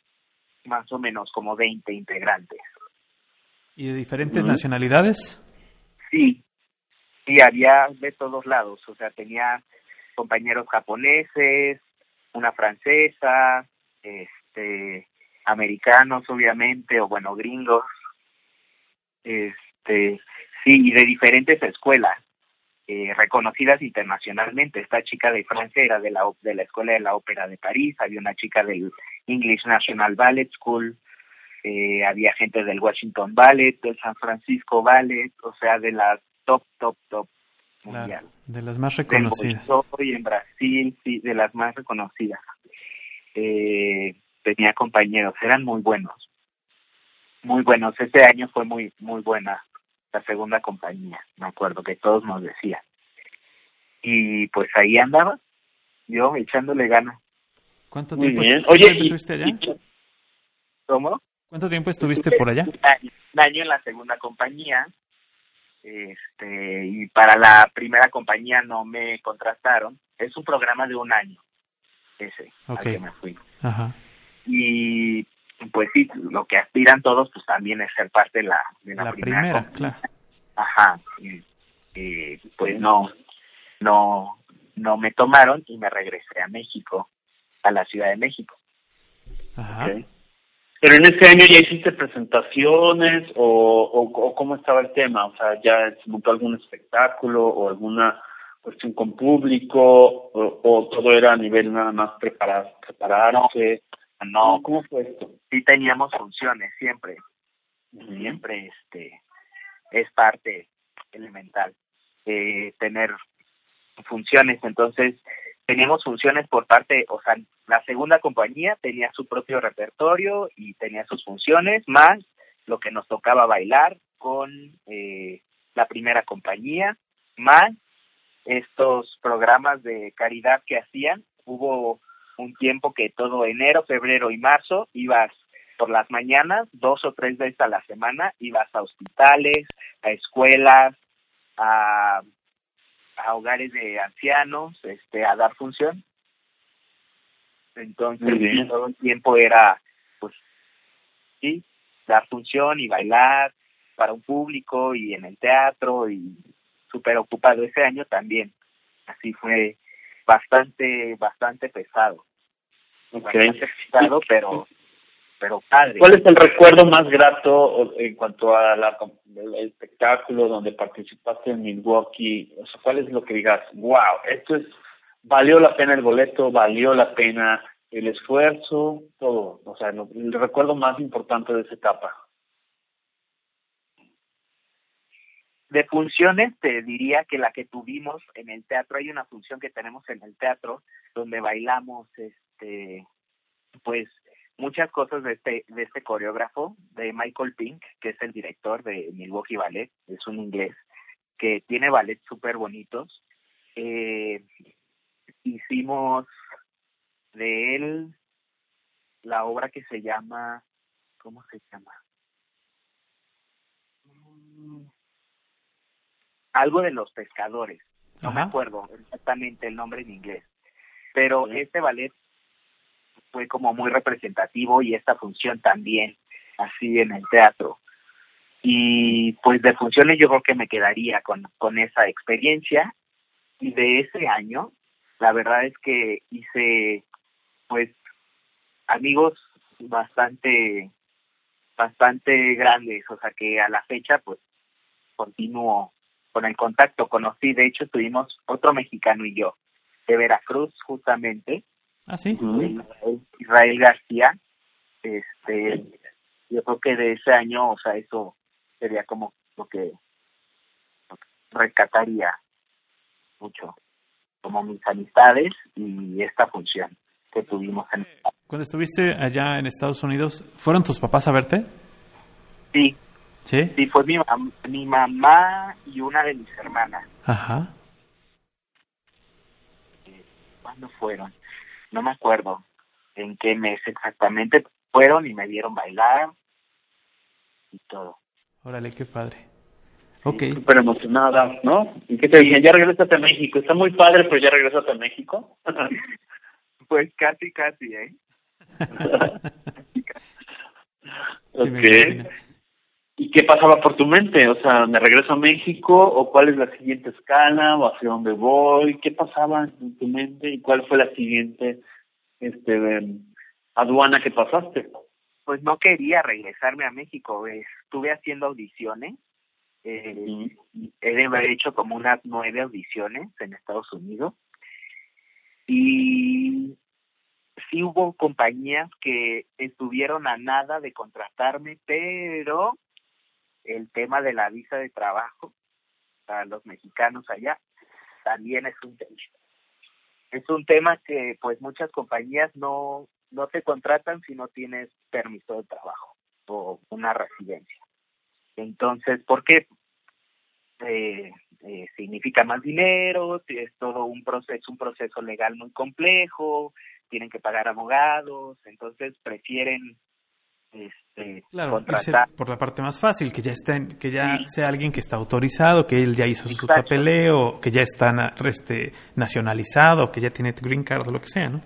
más o menos como 20 integrantes. ¿Y de diferentes nacionalidades? Sí, sí, había de todos lados, o sea, tenía compañeros japoneses, una francesa, este, americanos obviamente, o bueno, gringos, este, sí, y de diferentes escuelas, eh, reconocidas internacionalmente. Esta chica de Francia era de la, de la Escuela de la Ópera de París, había una chica del English National Ballet School, eh, había gente del Washington Ballet, del San Francisco Ballet, o sea, de las top, top, top mundial. Claro. De las más reconocidas. Bolshoi en Brasil, sí, de las más reconocidas. Eh, tenía compañeros, eran muy buenos, muy buenos. Ese año fue muy, muy buena la segunda compañía, me acuerdo que todos nos decían. Y pues ahí andaba, yo echándole ganas. ¿Cuánto Muy tiempo, bien. Oye, y, estuviste allá? y- ¿Cómo? ¿Cuánto tiempo estuviste por allá? Un año- un año en la segunda compañía. Este, y para la primera compañía no me contrataron. Es un programa de un año. Ese, al Ok. que me fui. Ajá. Y pues sí, lo que aspiran todos pues también es ser parte de la, de la, La primera, compañía. claro. Ajá. Y, y, pues no, no, no me tomaron y me regresé a México, a la Ciudad de México. Ajá. Pero en ese año ya hiciste presentaciones o, o, o cómo estaba el tema, o sea, ya se montó algún espectáculo o alguna cuestión con público o, o todo era a nivel nada más preparar, prepararse. No, ¿Cómo fue esto? sí teníamos funciones siempre. siempre este es parte elemental eh, tener funciones entonces teníamos funciones por parte o sea la segunda compañía tenía su propio repertorio y tenía sus funciones más lo que nos tocaba bailar con eh, la primera compañía, más estos programas de caridad que hacían. Hubo un tiempo que todo enero, febrero y marzo ibas por las mañanas, dos o tres veces a la semana, ibas a hospitales, a escuelas, a, a hogares de ancianos, este, a dar función. Entonces, todo el tiempo era, pues, sí, dar función y bailar para un público y en el teatro y súper ocupado ese año también. Así fue bastante, bastante pesado. Okay. pesado, pero, pero padre. ¿Cuál es el recuerdo más grato en cuanto a la, el espectáculo donde participaste en Milwaukee? O sea, ¿cuál es lo que digas, wow, esto es, valió la pena el boleto, valió la pena el esfuerzo, todo? O sea, el recuerdo más importante de esa etapa. de funciones te diría que la que tuvimos en el teatro hay una función que tenemos en el teatro donde bailamos este pues muchas cosas de este de este coreógrafo de Michael Pink que es el director de Milwaukee Ballet es un inglés que tiene ballets súper bonitos eh, hicimos de él la obra que se llama cómo se llama algo de los pescadores, no me acuerdo exactamente el nombre en inglés, pero este ballet fue como muy representativo y esta función también, así en el teatro. Y pues de funciones yo creo que me quedaría con, con esa experiencia y de ese año, la verdad es que hice pues amigos bastante bastante grandes, o sea que a la fecha pues continúo con el contacto. Conocí, de hecho, tuvimos otro mexicano y yo, de Veracruz, justamente. Ah, sí. Israel, García. Este, yo creo que de ese año, o sea, eso sería como lo que, rescataría mucho, como mis amistades y esta función que tuvimos en Cuando estuviste allá en Estados Unidos, ¿fueron tus papás a verte? Sí, ¿Sí? Sí, fue mi, mi mamá y una de mis hermanas. Ajá. ¿Cuándo fueron? No me acuerdo en qué mes exactamente fueron y me vieron bailar y todo. Órale, qué padre. Ok. Súper emocionada, ¿no? ¿Y qué te dije? Ya regresaste a México. Está muy padre, pero ya regresaste a México. pues casi, casi, ¿eh? ok. ¿Y qué pasaba por tu mente? O sea, ¿me regreso a México o cuál es la siguiente escala o hacia dónde voy? ¿Qué pasaba en tu mente y cuál fue la siguiente este aduana que pasaste? Pues no quería regresarme a México. Estuve haciendo audiciones. Eh, he de haber hecho como unas nueve audiciones en Estados Unidos. Y sí hubo compañías que estuvieron a nada de contratarme, pero el tema de la visa de trabajo para los mexicanos allá también es un tema. Es un tema que pues muchas compañías no no te contratan si no tienes permiso de trabajo o una residencia. Entonces, ¿por qué? Eh, eh, significa más dinero, es todo un proceso, un proceso legal muy complejo, tienen que pagar abogados, entonces prefieren este, claro, por la parte más fácil, que ya esté, que ya sea alguien que está autorizado, que él ya hizo su papeleo, que ya está este, nacionalizado, que ya tiene green card o lo que sea, ¿no?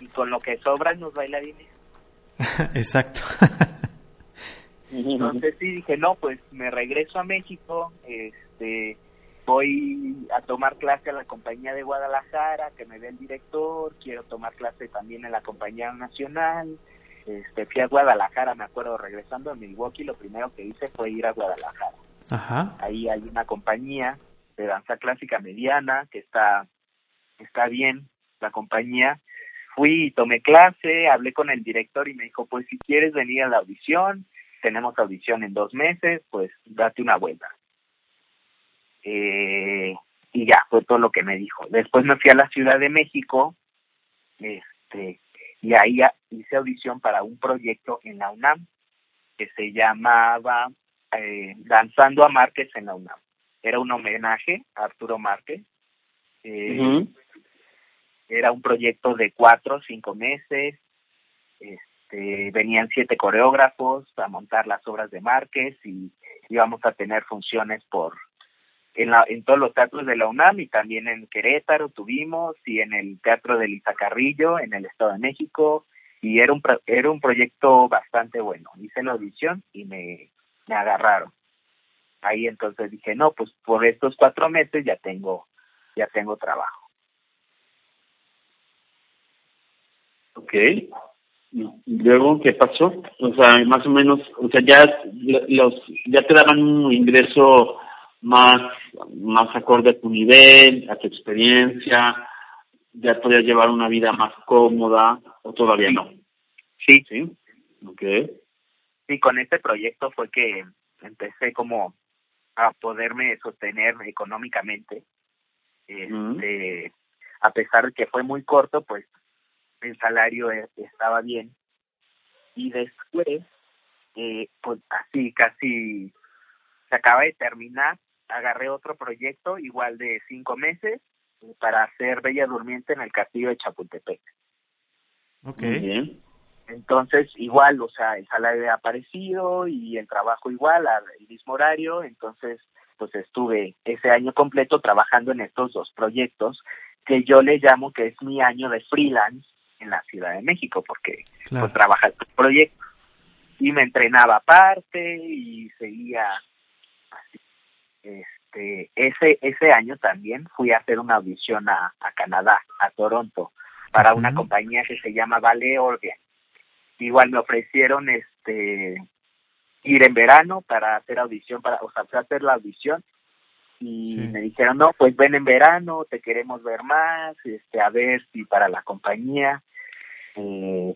Y con lo que sobra nos bailarines. Exacto. Entonces sí dije, no, pues me regreso a México, este, voy a tomar clase a la compañía de Guadalajara, que me dé el director, quiero tomar clase también en la compañía nacional, este, fui a Guadalajara, me acuerdo, regresando a Milwaukee, lo primero que hice fue ir a Guadalajara. Ajá. Ahí hay una compañía de danza clásica mediana que está, está bien, la compañía. Fui y tomé clase, hablé con el director y me dijo, pues si quieres venir a la audición, tenemos audición en dos meses, pues date una vuelta. Eh, y ya, fue todo lo que me dijo. Después me fui a la Ciudad de México, este, y ahí hice audición para un proyecto en la UNAM que se llamaba eh, Danzando a Márquez en la UNAM. Era un homenaje a Arturo Márquez. Eh, Era un proyecto de cuatro o cinco meses. Este, venían siete coreógrafos a montar las obras de Márquez y íbamos a tener funciones por en, la, en todos los teatros de la UNAM y también en Querétaro tuvimos y en el Teatro de Lisa Carrillo en el Estado de México y era un era un proyecto bastante bueno. Hice la audición y me, me agarraron. Ahí entonces dije, no, pues por estos cuatro meses ya tengo ya tengo trabajo. Ok. ¿Y luego qué pasó? O sea, más o menos, o sea, ya los ya te daban un ingreso más más acorde a tu nivel, a tu experiencia, ya podías llevar una vida más cómoda o todavía no. Sí. Sí. Okay. Sí, con este proyecto fue que empecé como a poderme sostener económicamente. Este, a pesar de que fue muy corto, pues el salario e, estaba bien. Y después, eh, pues así casi se acaba de terminar, agarré otro proyecto igual de cinco meses para hacer Bella Durmiente en el castillo de Chapultepec. Ok. Muy bien. Entonces, igual, o sea, el salario ha aparecido y el trabajo igual, al mismo horario, entonces, pues estuve ese año completo trabajando en estos dos proyectos que yo le llamo que es mi año de freelance en la Ciudad de México, porque Claro. pues trabaja el proyecto. Y me entrenaba aparte y seguía así. Este, ese, ese año también fui a hacer una audición a, a Canadá, a Toronto, para una compañía que se llama Ballet Organ. Igual me ofrecieron este ir en verano para hacer audición, para, o sea, fui a hacer la audición y Sí. me dijeron, no, pues ven en verano, te queremos ver más, este, a ver si para la compañía. Eh,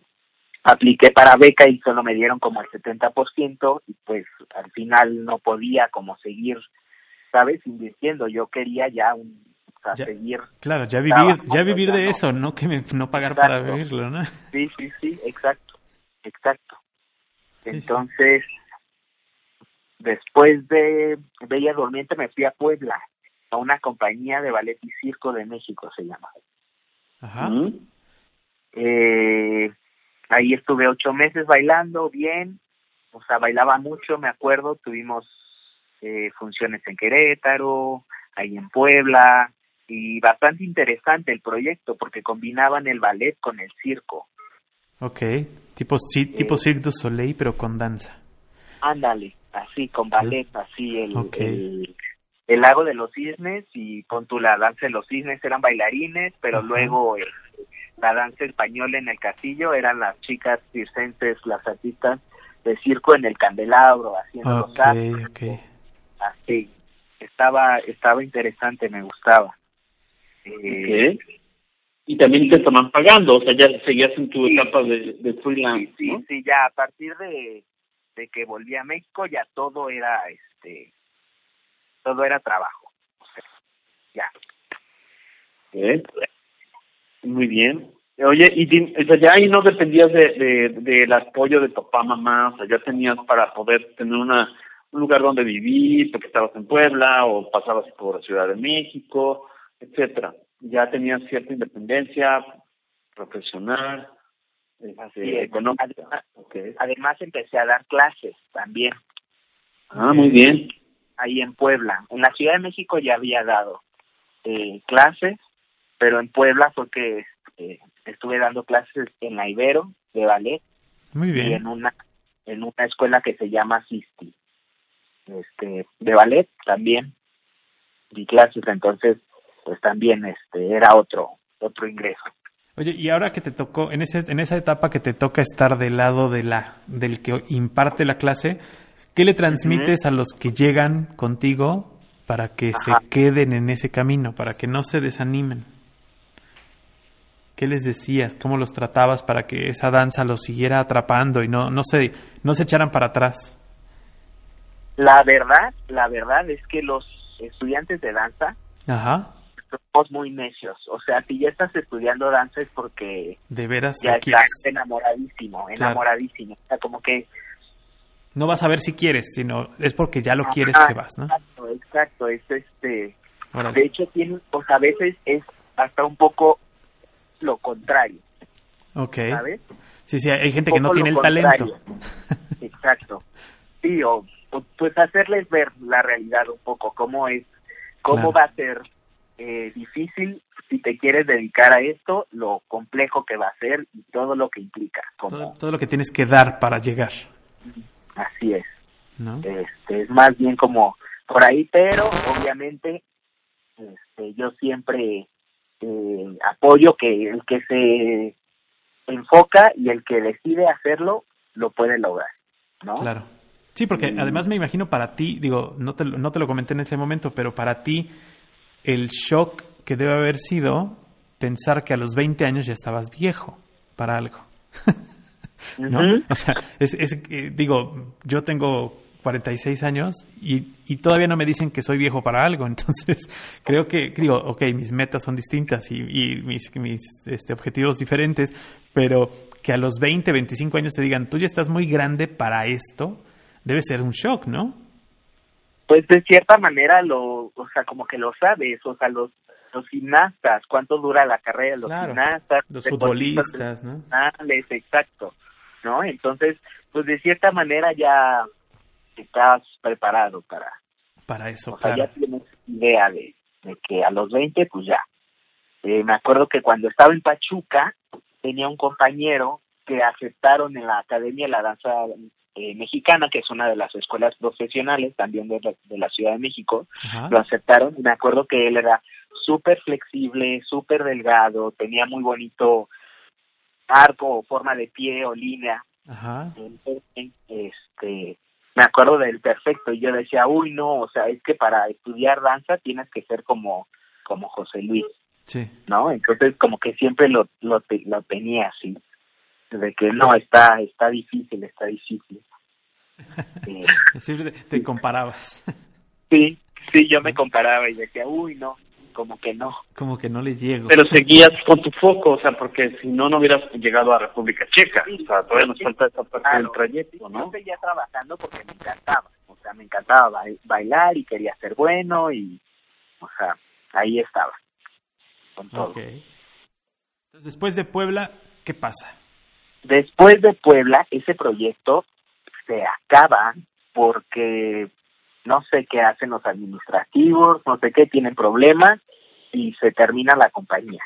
apliqué para beca y solo me dieron como el 70% y pues al final no podía como seguir, ¿sabes? Invirtiendo. Yo quería ya un, sea, Ya. seguir. Claro, ya vivir, ya vivir de ya eso, no que me- no pagar para vivirlo, ¿no? Sí, sí, sí, exacto, exacto. Sí, sí. Entonces, después de Bella Durmiente me fui a Puebla, a una compañía de ballet y circo de México se llama. Ajá. Eh, ahí estuve ocho meses bailando bien, o sea, bailaba mucho, me acuerdo, tuvimos eh, funciones en Querétaro, ahí en Puebla, y bastante interesante el proyecto porque combinaban el ballet con el circo. Ok. Tipo, sí, tipo Cirque du Soleil, pero con danza. Ándale, así, con ballet, así, el, el, el lago de los cisnes y con tu la danza de los cisnes eran bailarines, pero Ajá. luego eh, la danza española en el castillo eran las chicas circenses, las artistas de circo en el candelabro, haciendo los Ok, actos, ok. Así. Estaba, estaba interesante, me gustaba. Eh. Y también te estaban pagando, o sea, ya seguías en tu Sí. etapa de, de freelance, sí, sí, ¿no? sí, ya a partir de, de que volví a México ya todo era, este, todo era trabajo. O sea, ya. Muy bien. Oye, y o sea, ya ahí no dependías de, de, del apoyo de papá, mamá, o sea, ya tenías para poder tener una un lugar donde vivir, porque estabas en Puebla o pasabas por Ciudad de México, etcétera. Ya tenías cierta independencia profesional, Así es. económica. Además, Okay. además empecé a dar clases también Ah, muy bien. ahí en Puebla. En la Ciudad de México ya había dado eh, clases, pero en Puebla fue que eh, estuve dando clases en la Ibero de ballet Muy y bien. en una en una escuela que se llama Sisti este de ballet también di clases entonces pues también este era otro otro ingreso Oye, y ahora que te tocó, en, ese, en esa etapa que te toca estar del lado de la, del que imparte la clase, ¿qué le transmites a los que llegan contigo para que Ajá. se queden en ese camino, para que no se desanimen? ¿Qué les decías? ¿Cómo los tratabas para que esa danza los siguiera atrapando y no, no, se, no se echaran para atrás? La verdad la verdad es que los estudiantes de danza Ajá. somos muy necios o sea si ya estás estudiando danza es porque De veras, ya estás enamoradísimo Claro. enamoradísimo o sea como que No vas a ver si quieres, sino es porque ya lo quieres que vas, ¿no? Exacto, exacto, es este, Órale. de hecho tiene, pues a veces es hasta un poco lo contrario, Ok. ¿sabes? Sí, sí, hay gente que no tiene el lo talento. contrario. Exacto. Sí, o, pues hacerles ver la realidad un poco, cómo es, cómo Claro. va a ser eh, difícil si te quieres dedicar a esto, lo complejo que va a ser y todo lo que implica. Como, Todo, todo lo que tienes que dar para llegar, Así es. ¿no? Este, es más bien como por ahí, pero obviamente este, yo siempre eh, apoyo que el que se enfoca y el que decide hacerlo lo puede lograr, ¿no? Claro. Sí, porque además me imagino para ti, digo, no te, lo- no te lo comenté en ese momento, pero para ti el shock que debe haber sido pensar que a los 20 años ya estabas viejo para algo. ¿no? O sea, es, es, eh, digo, yo tengo 46 años y, y todavía no me dicen que soy viejo para algo, entonces creo que, digo, ok, mis metas son distintas y, y mis, mis este, objetivos diferentes, pero que a los 20, 25 años te digan, tú ya estás muy grande para esto, debe ser un shock, ¿no? Pues de cierta manera lo, o sea, como que lo sabes, o sea, los los gimnastas, cuánto dura la carrera de los Claro, gimnastas, Los futbolistas, ¿no? exacto, ¿no? Entonces, pues de cierta manera ya estás preparado para, Para eso, o sea, claro. ya tienes idea de, de que a los 20, pues ya. Eh, me acuerdo que cuando estaba en Pachuca, tenía un compañero que aceptaron en la Academia de la Danza eh, Mexicana, que es una de las escuelas profesionales también de, la- de la Ciudad de México, Ajá. lo aceptaron me acuerdo que él era súper flexible, súper delgado, tenía muy bonito arco o forma de pie o línea. Ajá. Entonces, este, me acuerdo del perfecto y yo decía, uy, no, o sea, es que para estudiar danza tienes que ser como, como José Luis, Sí. ¿no? Entonces, como que siempre lo, lo, lo tenía así, de que no, está, está difícil, está difícil. Eh, Siempre te, comparabas. sí, sí, yo me comparaba y decía, uy, no, como que no. Como que no le llego. Pero seguías con tu foco, o sea, porque si no, no hubieras llegado a República Checa. O sea, todavía nos falta esa parte del trayecto, Yo ¿no? seguía trabajando porque me encantaba, o sea, me encantaba ba- bailar y quería ser bueno y, o sea, ahí estaba, con todo. Ok. Entonces, después de Puebla, ¿qué pasa? Después de Puebla, ese proyecto se acaba porque no sé qué hacen los administrativos, no sé qué, tienen problemas y se termina la compañía.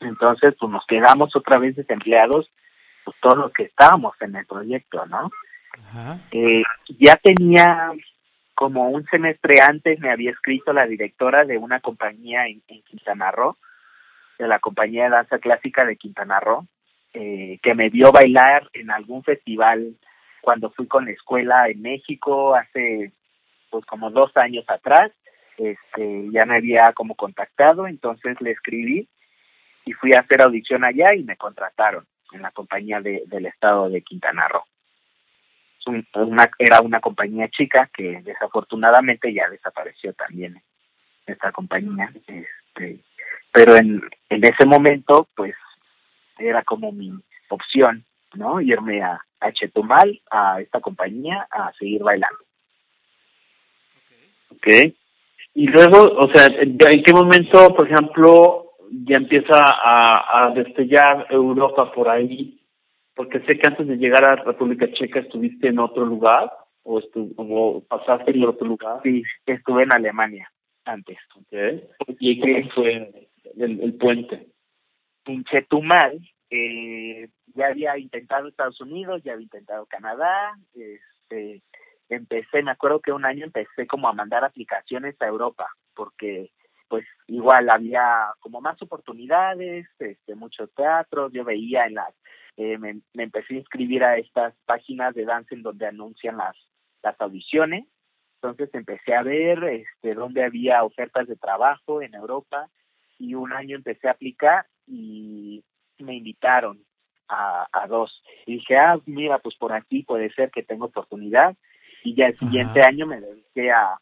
Entonces, pues nos quedamos otra vez desempleados, pues todos los que estábamos en el proyecto, ¿no? Ajá. Eh, ya tenía como un semestre antes me había escrito la directora de una compañía en, en Quintana Roo, de la compañía de danza clásica de Quintana Roo, eh, que me vio bailar en algún festival cuando fui con la escuela en México hace pues como dos años atrás, este, ya me había como contactado, entonces le escribí y fui a hacer audición allá y me contrataron en la compañía de, del estado de Quintana Roo. Era una compañía chica que desafortunadamente ya desapareció también esta compañía este pero en, en ese momento pues era como mi opción no irme a, a Chetumal a esta compañía a seguir bailando Ok. Y luego, o sea, ¿ya ¿en qué momento, por ejemplo, ya empieza a, a destellar Europa por ahí? Porque sé que antes de llegar a República Checa estuviste en otro lugar o, estu o pasaste por otro lugar. sí estuve en Alemania antes Ok. ¿Y qué fue el, el puente? En Chetumal eh, ya había intentado Estados Unidos, ya había intentado Canadá, este, empecé, me acuerdo que un año empecé como a mandar aplicaciones a Europa, porque pues igual había como más oportunidades, este, muchos teatros, yo veía en las, eh, me, me empecé a inscribir a estas páginas de danza en donde anuncian las, las audiciones, entonces empecé a ver este, dónde había ofertas de trabajo en Europa y un año empecé a aplicar y me invitaron a, a dos. Y dije, ah, mira, pues por aquí puede ser que tenga oportunidad. Y ya el siguiente Ajá. año me dediqué a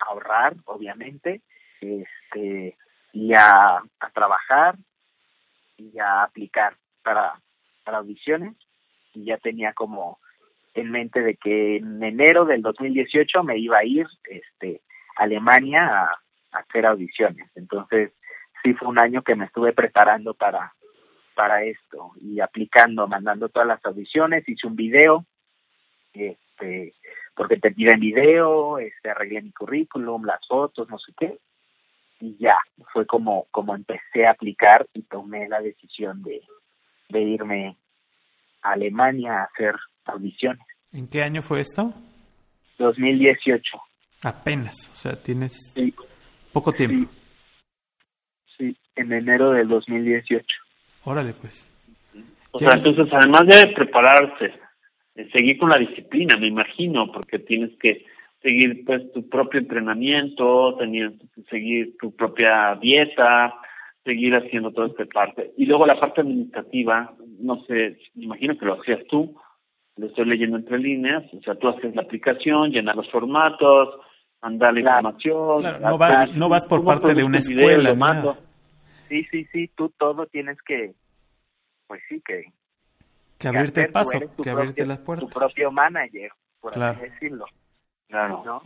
ahorrar, obviamente, este y a, a trabajar y a aplicar para, para audiciones. Y ya tenía como en mente de que en enero del 2018 me iba a ir este a Alemania a, a hacer audiciones. Entonces, sí fue un año que me estuve preparando para para esto y aplicando, mandando todas las audiciones, hice un video, este, porque te piden video, este, arreglé mi currículum, las fotos, no sé qué, y ya, fue como, como empecé a aplicar y tomé la decisión de, de irme a Alemania a hacer audiciones. ¿En qué año fue esto? 2018. Apenas, o sea, tienes Sí, poco tiempo. sí, en enero del 2018. Órale, pues. O sea, entonces, además de prepararse, eh, seguir con la disciplina, me imagino, porque tienes que seguir pues tu propio entrenamiento, tenías que seguir tu propia dieta, seguir haciendo toda esta parte. Y luego la parte administrativa, no sé, me imagino que lo hacías tú, lo estoy leyendo entre líneas, o sea, tú haces la aplicación, llenar los formatos, mandar la información. Claro, no vas- no vas por parte de una video, Sí, sí, sí, tú todo tienes que, pues sí, que... Que abrirte el paso, tu que abrirte propio- las Tu puertas. propio manager, por Claro. así decirlo. Claro. ¿no?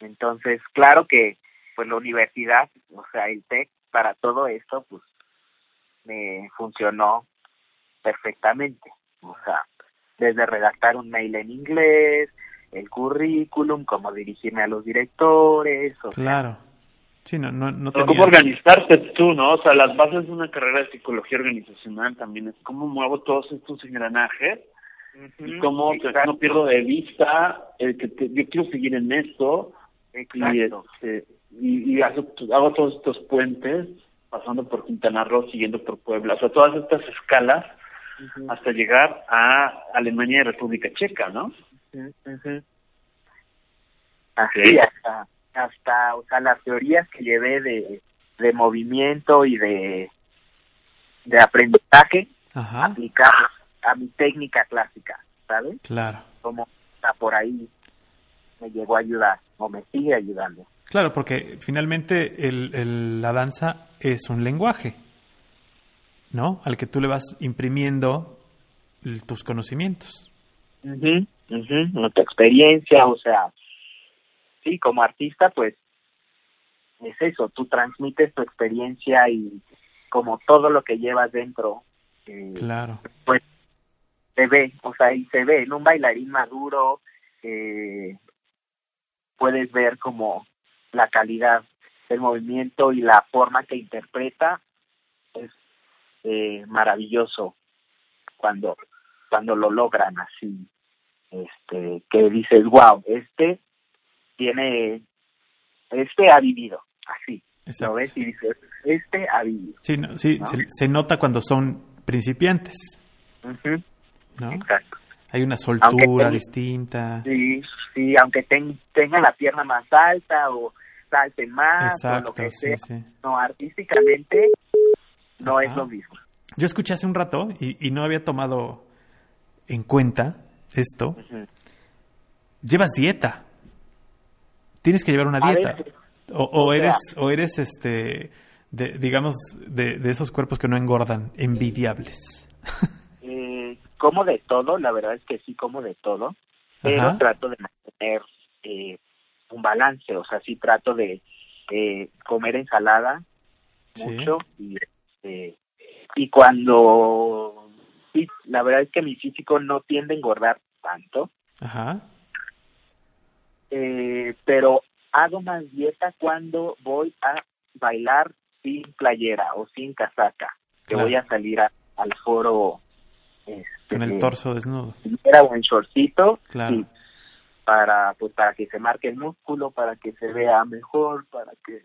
Entonces, claro que pues la universidad, o sea, el TEC, para todo esto, pues me funcionó perfectamente. O sea, desde redactar un mail en inglés, el currículum, cómo dirigirme a los directores, o sea, Claro. Sí, no, no, no Pero cómo tenías- organizarte tú, ¿no? O sea, las bases de una carrera de psicología organizacional también es cómo muevo todos estos engranajes y cómo no pierdo de vista el que te- yo quiero seguir en esto y, exacto. este, y, y hago, hago todos estos puentes pasando por Quintana Roo, siguiendo por Puebla, o sea, todas estas escalas hasta llegar a Alemania y República Checa, ¿no? ujú, ujú. Así, hasta, hasta, o sea, las teorías que llevé de, de movimiento y de, de aprendizaje, Ajá, aplicarlas a mi técnica clásica, ¿sabes? claro. Como está por ahí me llegó a ayudar o me sigue ayudando. Claro, porque finalmente el, el- la danza es un lenguaje, ¿no? Al que tú le vas imprimiendo tus conocimientos. mhm Tu experiencia, o sea, sí, como artista, pues es eso, tú transmites tu experiencia y como todo lo que llevas dentro, eh, Claro, pues se ve, o sea, y se ve en un bailarín maduro, eh, puedes ver como la calidad del movimiento y la forma que interpreta es eh, maravilloso cuando cuando lo logran así este que dices wow este tiene este ha vivido así exacto. lo ves y dices este ha vivido Sí, no, sí ¿no? se, se nota cuando son principiantes, ¿no? exacto Hay una soltura ten- distinta. Sí, sí, aunque ten- tenga la pierna más alta o salten más o lo Exacto, que sí, sea, sí. no, artísticamente no es lo mismo. Yo escuché hace un rato y, y no había tomado en cuenta esto. Llevas dieta. Tienes que llevar una dieta. O, eres, o eres este, de, digamos, de, de esos cuerpos que no engordan, envidiables. Eh, como de todo, la verdad es que sí como de todo, pero Ajá. trato de mantener eh, un balance, o sea, sí trato de eh, comer ensalada Sí. mucho y este, y cuando sí, la verdad es que mi físico no tiende a engordar tanto, Ajá. Eh, pero hago más dieta cuando voy a bailar sin playera o sin casaca, que Claro. voy a salir a- al foro este, Con el torso desnudo. era un shortcito Claro. sí, para pues para que se marque el músculo para que se vea mejor para que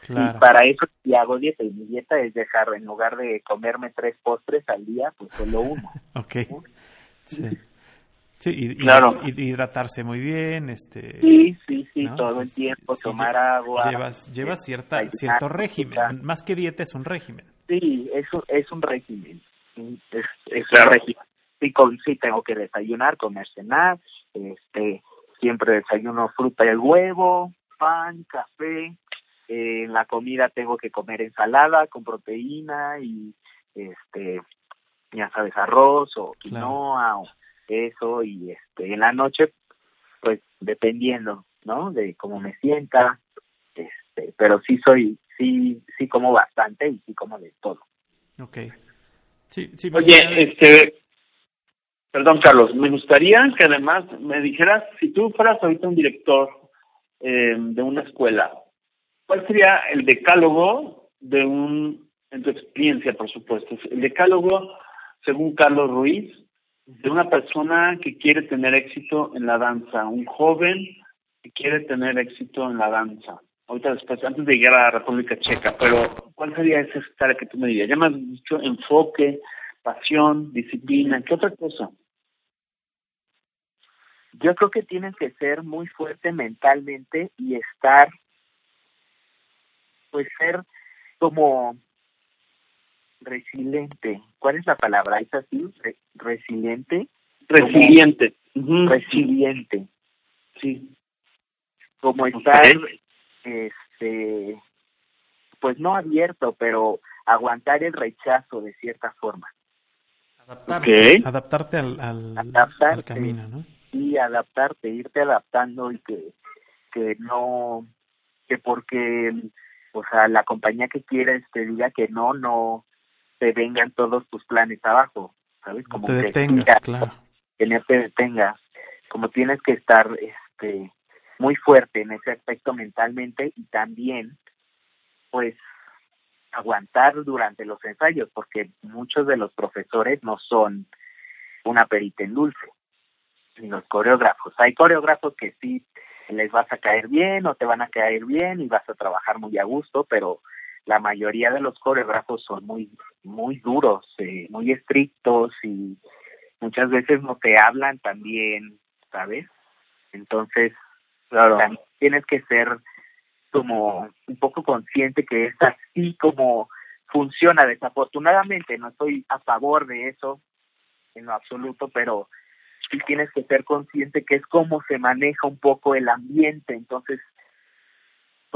Claro. y para eso sí hago dieta y mi dieta es dejar en lugar de comerme tres postres al día pues solo uno Ok. Sí. Sí, y, Claro. y- hidratarse muy bien, este... sí sí sí ¿no? todo el tiempo sí, tomar agua Llevas, llevas eh, cierta, cierto régimen. Más que dieta es un régimen. sí es un, es un régimen es, es Claro. un régimen sí con sí tengo que desayunar comer cenar este siempre desayuno fruta y huevo pan café eh, en la comida tengo que comer ensalada con proteína y este ya sabes arroz o Claro. quinoa o eso y este en la noche pues dependiendo, ¿no? De cómo me sienta, este, pero sí soy sí sí como bastante y sí como de todo. Okay. Sí, sí, Oye, este Perdón, Carlos, me gustaría que además me dijeras, si tú fueras ahorita un director eh, de una escuela, ¿cuál sería el decálogo de un, en tu experiencia, por supuesto, el decálogo, según Carlos Ruiz, de una persona que quiere tener éxito en la danza, un joven que quiere tener éxito en la danza? Ahorita después, antes de llegar a la República Checa, pero ¿cuál sería esa escala que tú me dirías? Ya me has dicho enfoque, pasión, disciplina, ¿qué otra cosa? Yo creo que tienes que ser muy fuerte mentalmente y estar, pues ser como resiliente. ¿Cuál es la palabra? ¿Es así? resiliente. Resiliente. Resiliente. Sí. Como estar, este, pues no abierto, pero aguantar el rechazo de cierta forma. Adaptarte, adaptarte al, al camino, ¿no? y adaptarte, irte adaptando y que, que no, que porque, o sea, la compañía que quieres te diga que no, no te vengan todos tus planes abajo, ¿sabes? Como te detengas, claro. Que no te detengas, como tienes que estar, este, muy fuerte en ese aspecto mentalmente y también, pues, aguantar durante los ensayos, porque muchos de los profesores no son una perita en dulce ni los coreógrafos. Hay coreógrafos que sí les vas a caer bien o te van a caer bien y vas a trabajar muy a gusto, pero la mayoría de los coreógrafos son muy muy duros, eh, muy estrictos y muchas veces no te hablan también, ¿sabes? Entonces, claro. también tienes que ser como un poco consciente que es así como funciona. Desafortunadamente no estoy a favor de eso en lo absoluto, pero y tienes que ser consciente que es cómo se maneja un poco el ambiente, entonces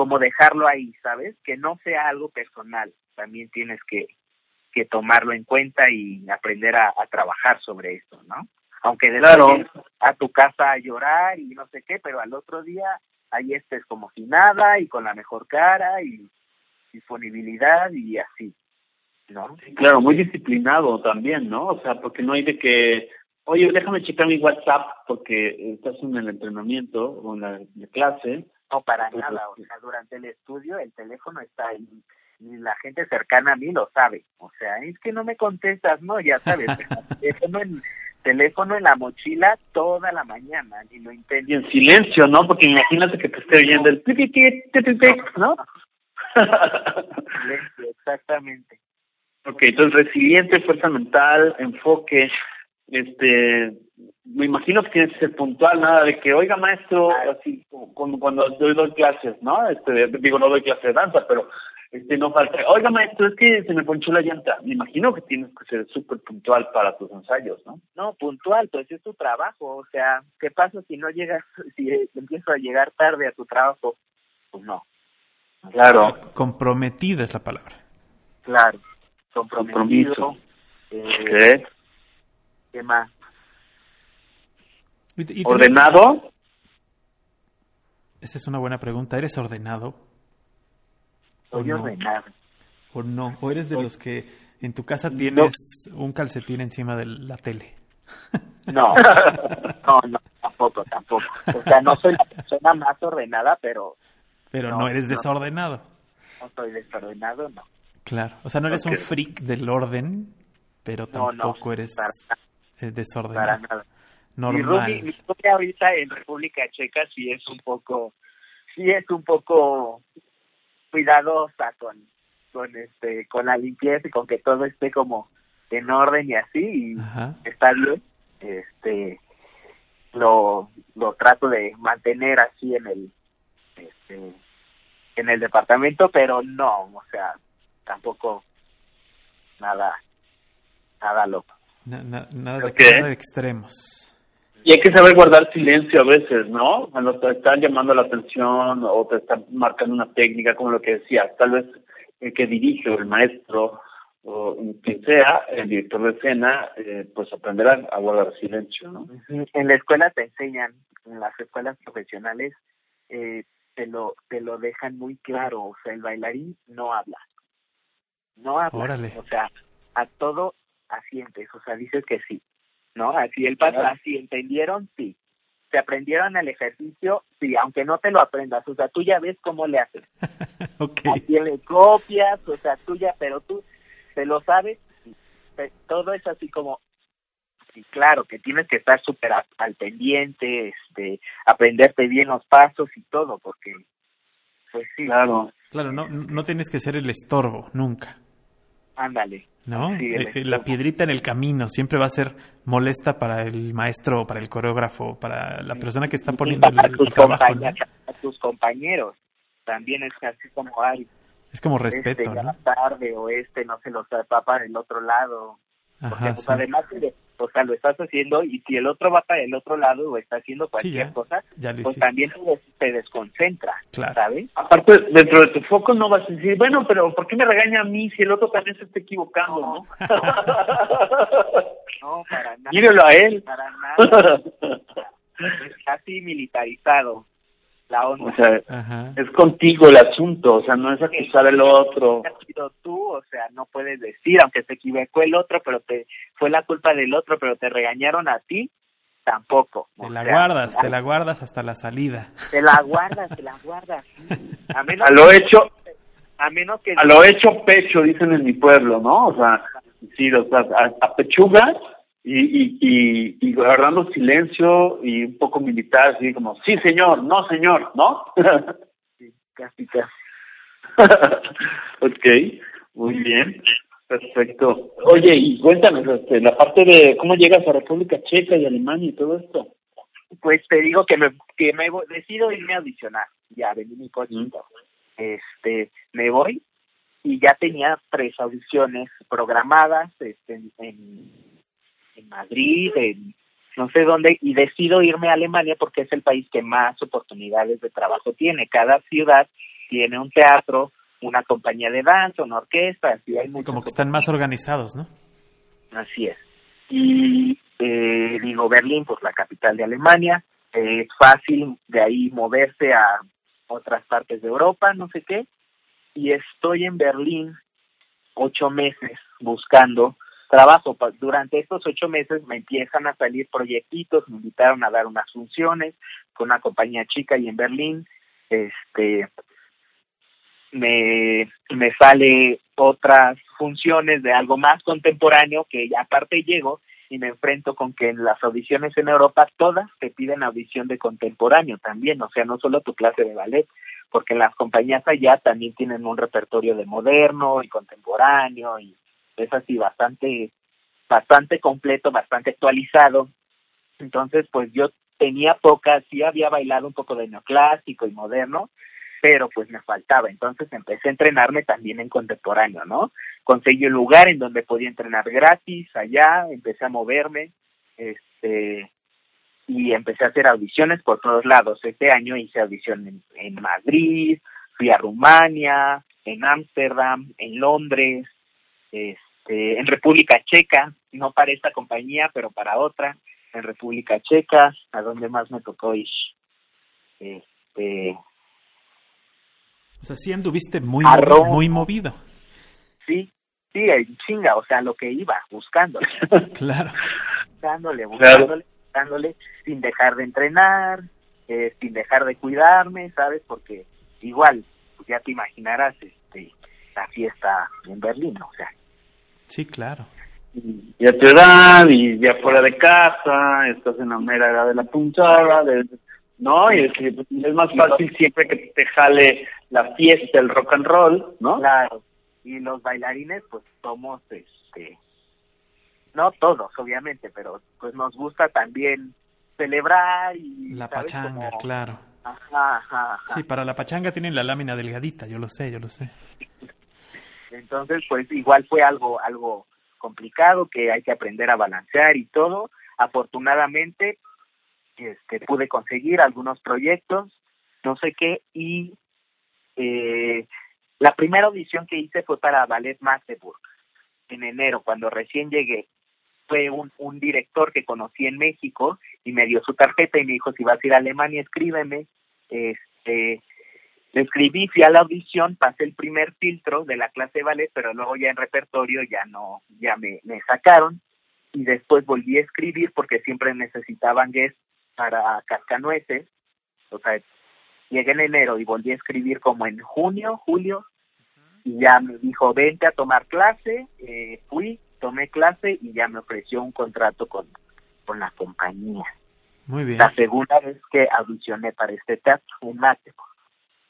como dejarlo ahí, ¿sabes? Que no sea algo personal, también tienes que, que tomarlo en cuenta y aprender a, trabajar sobre esto, ¿no? Aunque de claro. a tu casa a llorar y no sé qué, pero al otro día ahí estés como si nada y con la mejor cara y disponibilidad y así, ¿no? claro, muy disciplinado también, ¿no? O sea, porque no hay de que oye, déjame checar mi WhatsApp porque estás en el entrenamiento o en la, clase. No, para nada, o sea, durante el estudio el teléfono está ahí y la gente cercana a mí lo sabe. O sea, es que no me contestas, no, ya sabes, teléfono en, teléfono en la mochila toda la mañana, ni lo intento. Y en silencio, ¿no? Porque imagínate que te esté oyendo el ¿no? silencio, exactamente. Ok, entonces resiliente, fuerza mental, enfoque, este me imagino que tienes que ser puntual, nada de que, oiga maestro, así cuando, cuando doy, doy clases, ¿no? Este, digo, no doy clases de danza, pero este no falta, oiga maestro, es que se me ponchó la llanta. Me imagino que tienes que ser súper puntual para tus ensayos, ¿no? No, puntual, pues es tu trabajo, o sea, ¿qué pasa si no llegas, si empiezo a llegar tarde a tu trabajo? Pues no. Claro. Comprometida es la palabra. Claro, comprometido. Compromiso. Eh, ¿Qué más? ¿Ordenado? Esa es una buena pregunta. ¿Eres ordenado? Soy ordenado. ¿O no? ¿O eres de los que en tu casa tienes un calcetín encima de la tele? No, no, no, tampoco, tampoco. O sea, no soy la persona más ordenada, pero... Pero no, eres desordenado. No soy desordenado, no. Claro, o sea, no eres un freak del orden, pero tampoco eres eh, desordenado. Para nada. Normal. Mi, mi ahorita en República Checa sí es un poco, sí es un poco cuidadosa con, con este, con la limpieza y con que todo esté como en orden y así y está bien. Este, lo, lo trato de mantener así en el, este, en el departamento, pero no, o sea, tampoco nada, nada loco nada, de, extremos. Y hay que saber guardar silencio a veces, ¿no? Cuando te están llamando la atención o te están marcando una técnica, como lo que decías, tal vez el que dirige o el maestro o quien sea, el director de escena, eh, pues aprenderá a guardar silencio, ¿no? En la escuela te enseñan, en las escuelas profesionales, eh, te lo te lo dejan muy claro, o sea, el bailarín no habla, no habla, o sea, a todo asientes, o sea, dices que sí, ¿no? Así el paso, así entendieron, sí, te aprendieron el ejercicio, sí, aunque no te lo aprendas, o sea, tú ya ves cómo le haces, okay. a quién le copias, o sea, tú ya, pero tú te lo sabes, todo es así como, y claro, que tienes que estar súper al pendiente, este, aprenderte bien los pasos y todo, porque, pues sí. Claro. Claro, no, no tienes que ser el estorbo, nunca. Ándale. ¿No? Eh, eh, la piedrita en el camino siempre va a ser molesta para el maestro, para el coreógrafo, para la persona que está poniendo el, trabajo. A tus compañeros también es así como hay. Es como respeto, este, ¿no? tarde o este no se lo va para el otro lado. Porque pues, además o sea, lo estás haciendo y si el otro va para el otro lado o está haciendo cualquier cosa, pues también te, desconcentra, ¿sabes? Aparte, dentro de tu foco no vas a decir, bueno, pero ¿por qué me regaña a mí si el otro también se está equivocando, no? No, para nada. Mírelo a él. Para nada. casi militarizado la onda. O sea, es contigo el asunto, o sea, no es acusar el otro. tú, o sea, no puedes decir, aunque se equivocó el otro, pero te fue la culpa del otro, pero te regañaron a ti, tampoco. Te la guardas, te la guardas hasta la salida. Te la guardas, te la guardas. A, menos lo hecho, a menos que... A lo hecho pecho, dicen en mi pueblo, ¿no? O sea, sí, o sea, a, a pechuga y, y, y, guardando silencio y un poco militar, así como, sí señor, no señor, ¿no? sí, casi, casi. ok, muy bien, perfecto. Oye, y cuéntanos, este, la parte de cómo llegas a República Checa y Alemania y todo esto. Pues te digo que me, que me decido irme a audicionar, ya vendí mi coche, este, me voy y ya tenía tres audiciones programadas este, en en Madrid, en no sé dónde, y decido irme a Alemania porque es el país que más oportunidades de trabajo tiene. Cada ciudad tiene un teatro, una compañía de danza, una orquesta, así hay Como que están más organizados, ¿no? Así es. Y eh, digo, Berlín, pues la capital de Alemania, es fácil de ahí moverse a otras partes de Europa, no sé qué, y estoy en Berlín ocho meses buscando trabajo. Durante estos ocho meses me empiezan a salir proyectitos, me invitaron a dar unas funciones con una compañía chica y en Berlín, este, me, me sale otras funciones de algo más contemporáneo que aparte llego y me enfrento con que en las audiciones en Europa todas te piden audición de contemporáneo también, o sea, no solo tu clase de ballet, porque las compañías allá también tienen un repertorio de moderno y contemporáneo y es así bastante, bastante completo, bastante actualizado. Entonces, pues yo tenía pocas, sí había bailado un poco de neoclásico y moderno, pero pues me faltaba. Entonces empecé a entrenarme también en contemporáneo, ¿no? Conseguí un lugar en donde podía entrenar gratis allá, empecé a moverme, este, y empecé a hacer audiciones por todos lados. Este año hice audición en, en Madrid, fui a Rumania, en Ámsterdam, en Londres, este, este, en República Checa, no para esta compañía, pero para otra, en República Checa, a donde más me tocó ir. Este, o sea, sí anduviste muy, muy movido. Sí, sí, en chinga, o sea, lo que iba, buscándole. claro. Buscándole, buscándole, buscándole, sin dejar de entrenar, eh, sin dejar de cuidarme, ¿sabes? Porque igual, pues ya te imaginarás, este, la fiesta en Berlín, o sea, Sí, claro. Y a tu edad, y ya fuera de casa, estás en la mera edad de la puntada, de, ¿no? Y es, es más fácil siempre que te jale la fiesta, el rock and roll, ¿no? Claro. Y los bailarines, pues somos, este, no todos, obviamente, pero pues nos gusta también celebrar y... La pachanga, claro. Ajá, ajá, ajá. Sí, para la pachanga tienen la lámina delgadita, yo lo sé, yo lo sé. Entonces, pues igual fue algo, algo complicado que hay que aprender a balancear y todo. Afortunadamente, este, pude conseguir algunos proyectos, no sé qué, y eh, la primera audición que hice fue para Ballet Magdeburg. en enero, cuando recién llegué, fue un, un director que conocí en México y me dio su tarjeta y me dijo, si vas a ir a Alemania, escríbeme. Este, le escribí, fui a la audición, pasé el primer filtro de la clase de ballet, pero luego ya en repertorio ya no, ya me, me sacaron y después volví a escribir porque siempre necesitaban guest para Cascanueces, o sea, llegué en enero y volví a escribir como en junio, julio, y ya me dijo, vente a tomar clase, eh, fui, tomé clase y ya me ofreció un contrato con, con la compañía. Muy bien. La segunda vez que audicioné para este teatro, en Magdeburg.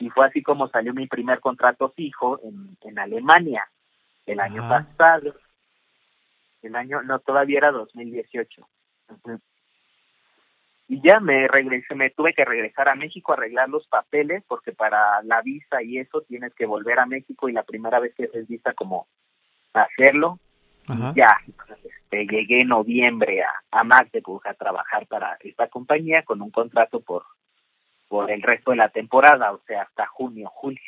Y fue así como salió mi primer contrato fijo en, en Alemania, el año Ajá. pasado. El año, no, todavía era 2018. Ujú. Y ya me regresé, me tuve que regresar a México a arreglar los papeles, porque para la visa y eso tienes que volver a México y la primera vez que haces visa como hacerlo, Ajá. ya, este, llegué en noviembre a, a Magdeburg a trabajar para esta compañía con un contrato por, por el resto de la temporada, o sea, hasta junio, julio.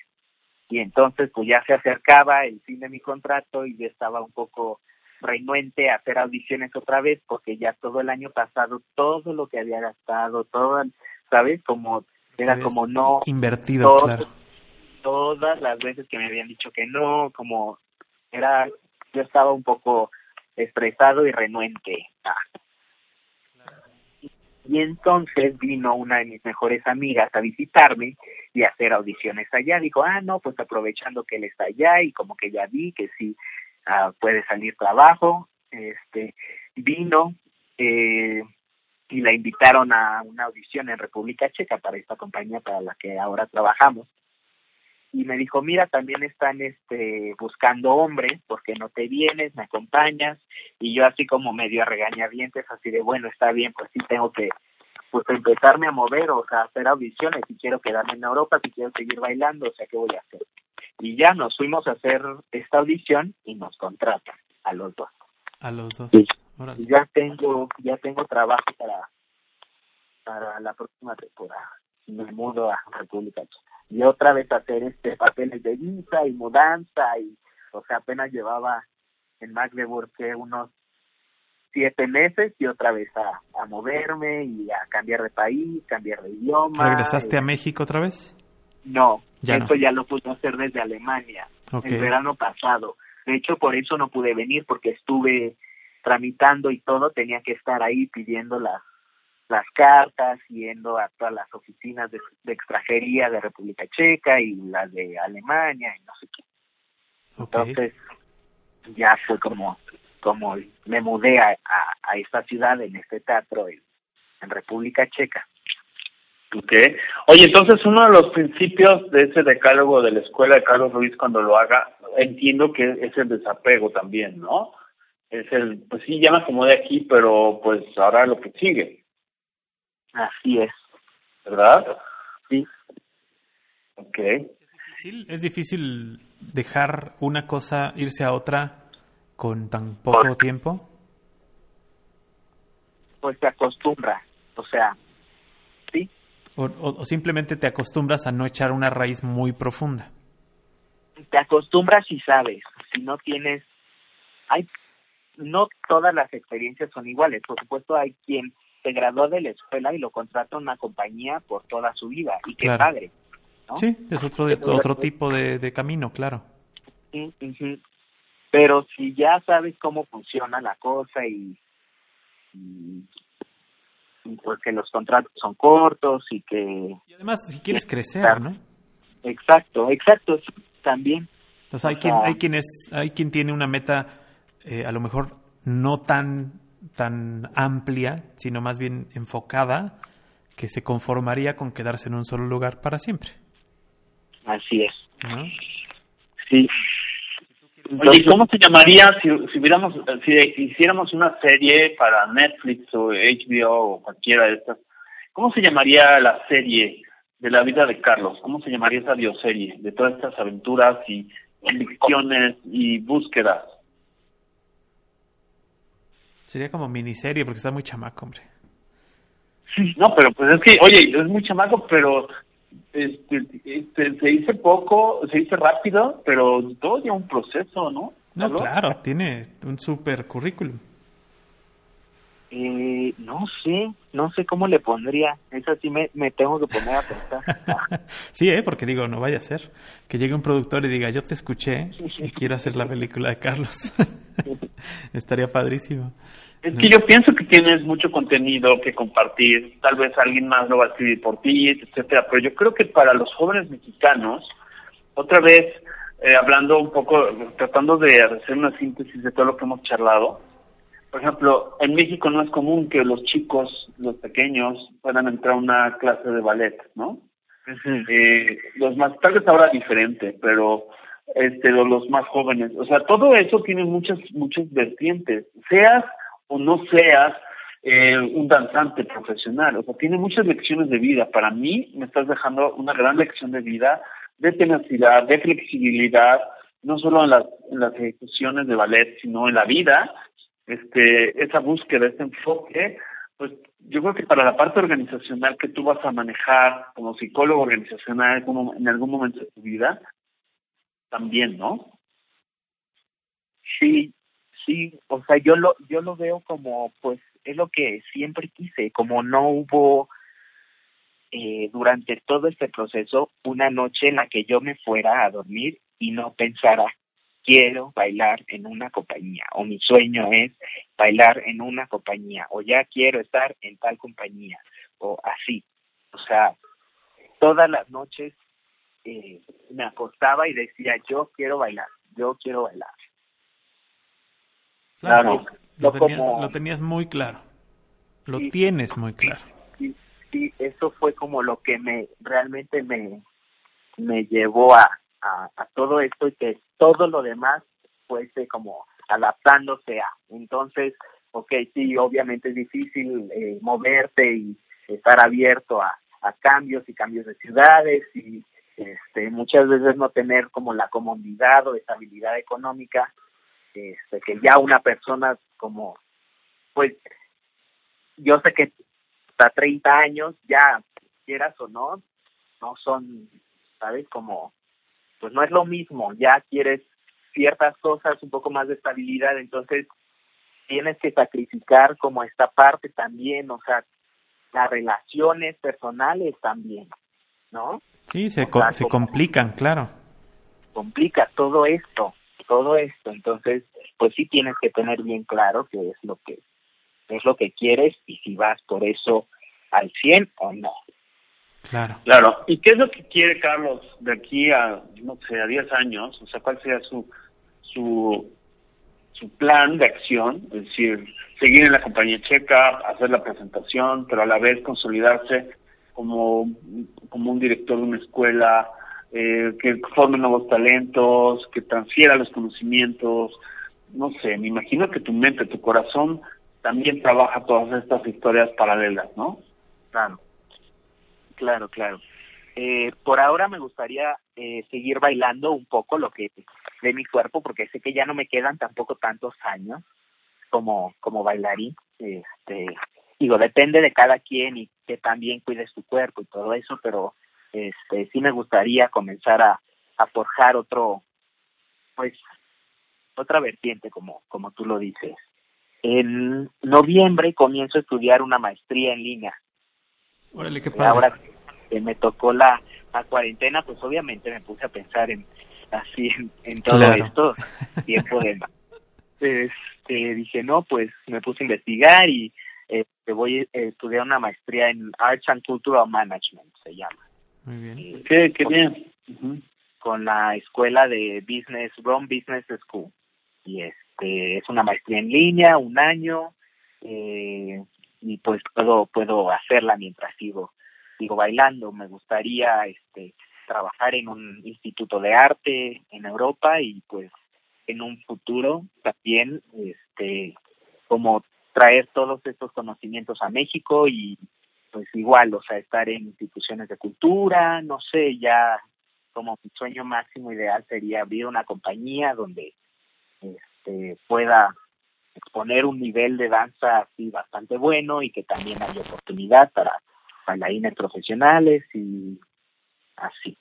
Y entonces, pues ya se acercaba el fin de mi contrato y yo estaba un poco renuente a hacer audiciones otra vez porque ya todo el año pasado, todo lo que había gastado, todo, ¿sabes? Como, era como no, Invertido, todo- claro. todas las veces que me habían dicho que no, como era, yo estaba un poco estresado y renuente. Ah. Y entonces vino una de mis mejores amigas a visitarme y a hacer audiciones allá. Dijo, ah, no, pues aprovechando que él está allá y como que ya vi que sí ah, puede salir trabajo, este, vino eh, y la invitaron a una audición en República Checa para esta compañía para la que ahora trabajamos y me dijo, mira, también están este buscando hombres, porque no te vienes, me acompañas, y yo así como medio a regañadientes, así de, bueno, está bien, pues sí tengo que pues empezarme a mover, o sea, hacer audiciones, si quiero quedarme en Europa, si quiero seguir bailando, o sea, ¿qué voy a hacer? Y ya nos fuimos a hacer esta audición y nos contratan a los dos. A los dos. Sí. Y ya tengo, ya tengo trabajo para, para la próxima temporada. Me mudo a República Checa. Y otra vez hacer este papeles de visa y mudanza y, o sea, apenas llevaba en Magdeburg que unos siete meses y otra vez a, a moverme y a cambiar de país, cambiar de idioma. ¿Regresaste Eh, a México otra vez? No, Ya eso no. ya lo pude hacer desde Alemania Ok. el verano pasado. De hecho, por eso no pude venir porque estuve tramitando y todo, tenía que estar ahí pidiendo las las cartas, yendo a todas las oficinas de, de extranjería de República Checa y las de Alemania y no sé qué. Entonces, ya fue como como me mudé a, a, a esta ciudad, en este teatro en, en República Checa. Ok. Oye, entonces uno de los principios de ese decálogo de la escuela de Carlos Ruiz cuando lo haga, entiendo que es el desapego también, ¿no? Es el, pues sí, ya me acomodé aquí, pero pues ahora lo que sigue, Así es. ¿verdad? Sí. Ok. difícil? ¿Es difícil dejar una cosa, irse a otra con tan poco tiempo? Pues se acostumbra, o sea, sí, O, o- o simplemente te acostumbras a no echar una raíz muy profunda? te acostumbras y sabes, si no tienes, hay, no todas las experiencias son iguales, por supuesto hay quien se graduó de la escuela y lo contrata una compañía por toda su vida, y qué Claro. padre, ¿no? Sí, es otro, de- otro tipo de, de camino, claro. Pero si ya sabes cómo funciona la cosa y, y, y pues que los contratos son cortos y que... Y además, si quieres crecer. ¿no? Exacto, exacto, también. Entonces hay O quien, hay quien es, hay quien tiene una meta eh, a lo mejor no tan, tan amplia, sino más bien enfocada, que se conformaría con quedarse en un solo lugar para siempre. Así es. ¿no? Sí. Oye, ¿y ¿cómo se llamaría si, si hubiéramos, si hiciéramos una serie para Netflix o HBO o cualquiera de estas? ¿Cómo se llamaría la serie de la vida de Carlos? ¿Cómo se llamaría esa bioserie de todas estas aventuras y convicciones y búsquedas? Sería como miniserie porque está muy chamaco, hombre. No, pero pues es que, oye, es muy chamaco, pero este, este, se dice poco, se dice rápido, pero todo lleva un proceso, ¿no? No, claro, tiene un super currículum. Eh, no sé, no sé cómo le pondría. Eso sí me, me tengo que poner a pensar. sí, ¿eh? porque digo, no vaya a ser que llegue un productor y diga, yo te escuché y quiero hacer la película de Carlos. Estaría padrísimo. Es que yo pienso que tienes mucho contenido que compartir. Tal vez alguien más lo va a escribir por ti, etcétera. Pero yo creo que para los jóvenes mexicanos, otra vez, eh, hablando un poco, tratando de hacer una síntesis de todo lo que hemos charlado, por ejemplo, en México no es común que los chicos, los pequeños, puedan entrar a una clase de ballet, ¿no? eh, los más, tal vez ahora diferente, pero este, los más jóvenes, o sea, todo eso tiene muchas, muchas vertientes, seas o no seas eh, un danzante profesional, o sea, tiene muchas lecciones de vida. Para mí, me estás dejando una gran lección de vida, de tenacidad, de flexibilidad, no solo en las, en las ejecuciones de ballet, sino en la vida este, esa búsqueda, ese enfoque, pues yo creo que para la parte organizacional que tú vas a manejar como psicólogo organizacional como en algún momento de tu vida, también, ¿no? Sí, sí, o sea, yo lo, yo lo veo como, pues, es lo que siempre quise, como no hubo eh, durante todo este proceso una noche en la que yo me fuera a dormir y no pensara, quiero bailar en una compañía o mi sueño es bailar en una compañía o ya quiero estar en tal compañía o así. O sea, todas las noches eh, me acostaba y decía, yo quiero bailar, yo quiero bailar. Claro, lo, tenías, muy claro, lo tienes muy claro. Sí, sí, eso fue como lo que me realmente me, me llevó a, a, todo esto y que todo lo demás fuese como adaptándose a. Entonces, ok, sí, obviamente es difícil eh, moverte y estar abierto a, a cambios y cambios de ciudades y este, muchas veces no tener como la comodidad o estabilidad económica este, que ya una persona como, pues, yo sé que hasta 30 años ya, quieras o no, no son, ¿sabes? Como pues no es lo mismo, ya quieres ciertas cosas, un poco más de estabilidad, entonces tienes que sacrificar como esta parte también, o sea, las relaciones personales también, ¿no? Sí, se, se complican, claro. Complica todo esto, todo esto, entonces, pues sí tienes que tener bien claro qué es lo que es lo que quieres y si vas por eso al 100 o no. Claro. Claro. ¿Y qué es lo que quiere Carlos de aquí a, no sé, a 10 años? O sea, ¿cuál sería su, su, su plan de acción? Es decir, seguir en la compañía checa, hacer la presentación, pero a la vez consolidarse como, como un director de una escuela, eh, que forme nuevos talentos, que transfiera los conocimientos. No sé, me imagino que tu mente, tu corazón también trabaja todas estas historias paralelas, ¿no? Claro. Claro, claro. Eh, por ahora me gustaría eh, seguir bailando un poco lo que de mi cuerpo, porque sé que ya no me quedan tampoco tantos años como como bailarín. Este, digo, depende de cada quien y que también cuides tu cuerpo y todo eso, pero este sí me gustaría comenzar a, a forjar otro, pues, otra vertiente, como como tú lo dices. En noviembre comienzo a estudiar una maestría en línea. Órale, qué padre. Ahora me tocó la, la cuarentena, pues obviamente me puse a pensar en así en, todo esto, tiempo de este, dije, no, pues me puse a investigar y este, voy a estudiar una maestría en Arts and Cultural Management, se llama. Muy bien. qué, qué bien. Con la escuela de Business, Rome Business School. Y este, es una maestría en línea, un año, eh, y pues puedo, puedo hacerla mientras sigo digo bailando. Me gustaría este trabajar en un instituto de arte en Europa y pues en un futuro también este como traer todos estos conocimientos a México y pues igual, o sea, estar en instituciones de cultura, no sé, ya como mi sueño máximo ideal sería abrir una compañía donde este pueda exponer un nivel de danza así bastante bueno y que también haya oportunidad para bailarines profesionales y así.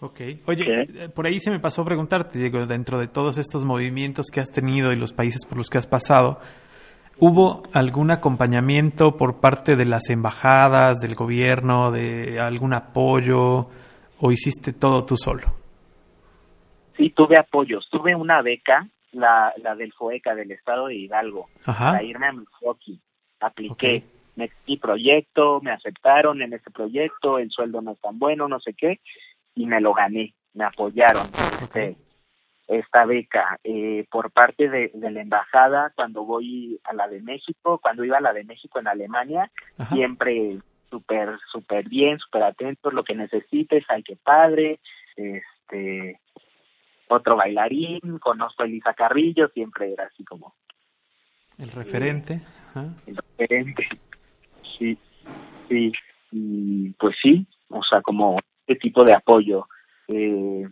Ok. Oye, eh, por ahí se me pasó a preguntarte, Diego, dentro de todos estos movimientos que has tenido y los países por los que has pasado, ¿hubo algún acompañamiento por parte de las embajadas, del gobierno, de algún apoyo o hiciste todo tú solo? Sí, tuve apoyos. Tuve una beca, la, la del FOECA, del Estado de Hidalgo, para irme a Milwaukee. Apliqué, me mi proyecto, me aceptaron en ese proyecto, el sueldo no es tan bueno, no sé qué, y me lo gané, me apoyaron este, esta beca. Eh, por parte de, la embajada cuando voy a la de México, cuando iba a la de México en Alemania, siempre súper, súper bien, súper atentos, lo que necesites, ay, qué padre, este, otro bailarín, conozco a Elisa Carrillo, siempre era así como... El referente. El referente, sí, sí, y pues sí, o sea, como este tipo de apoyo. Eh,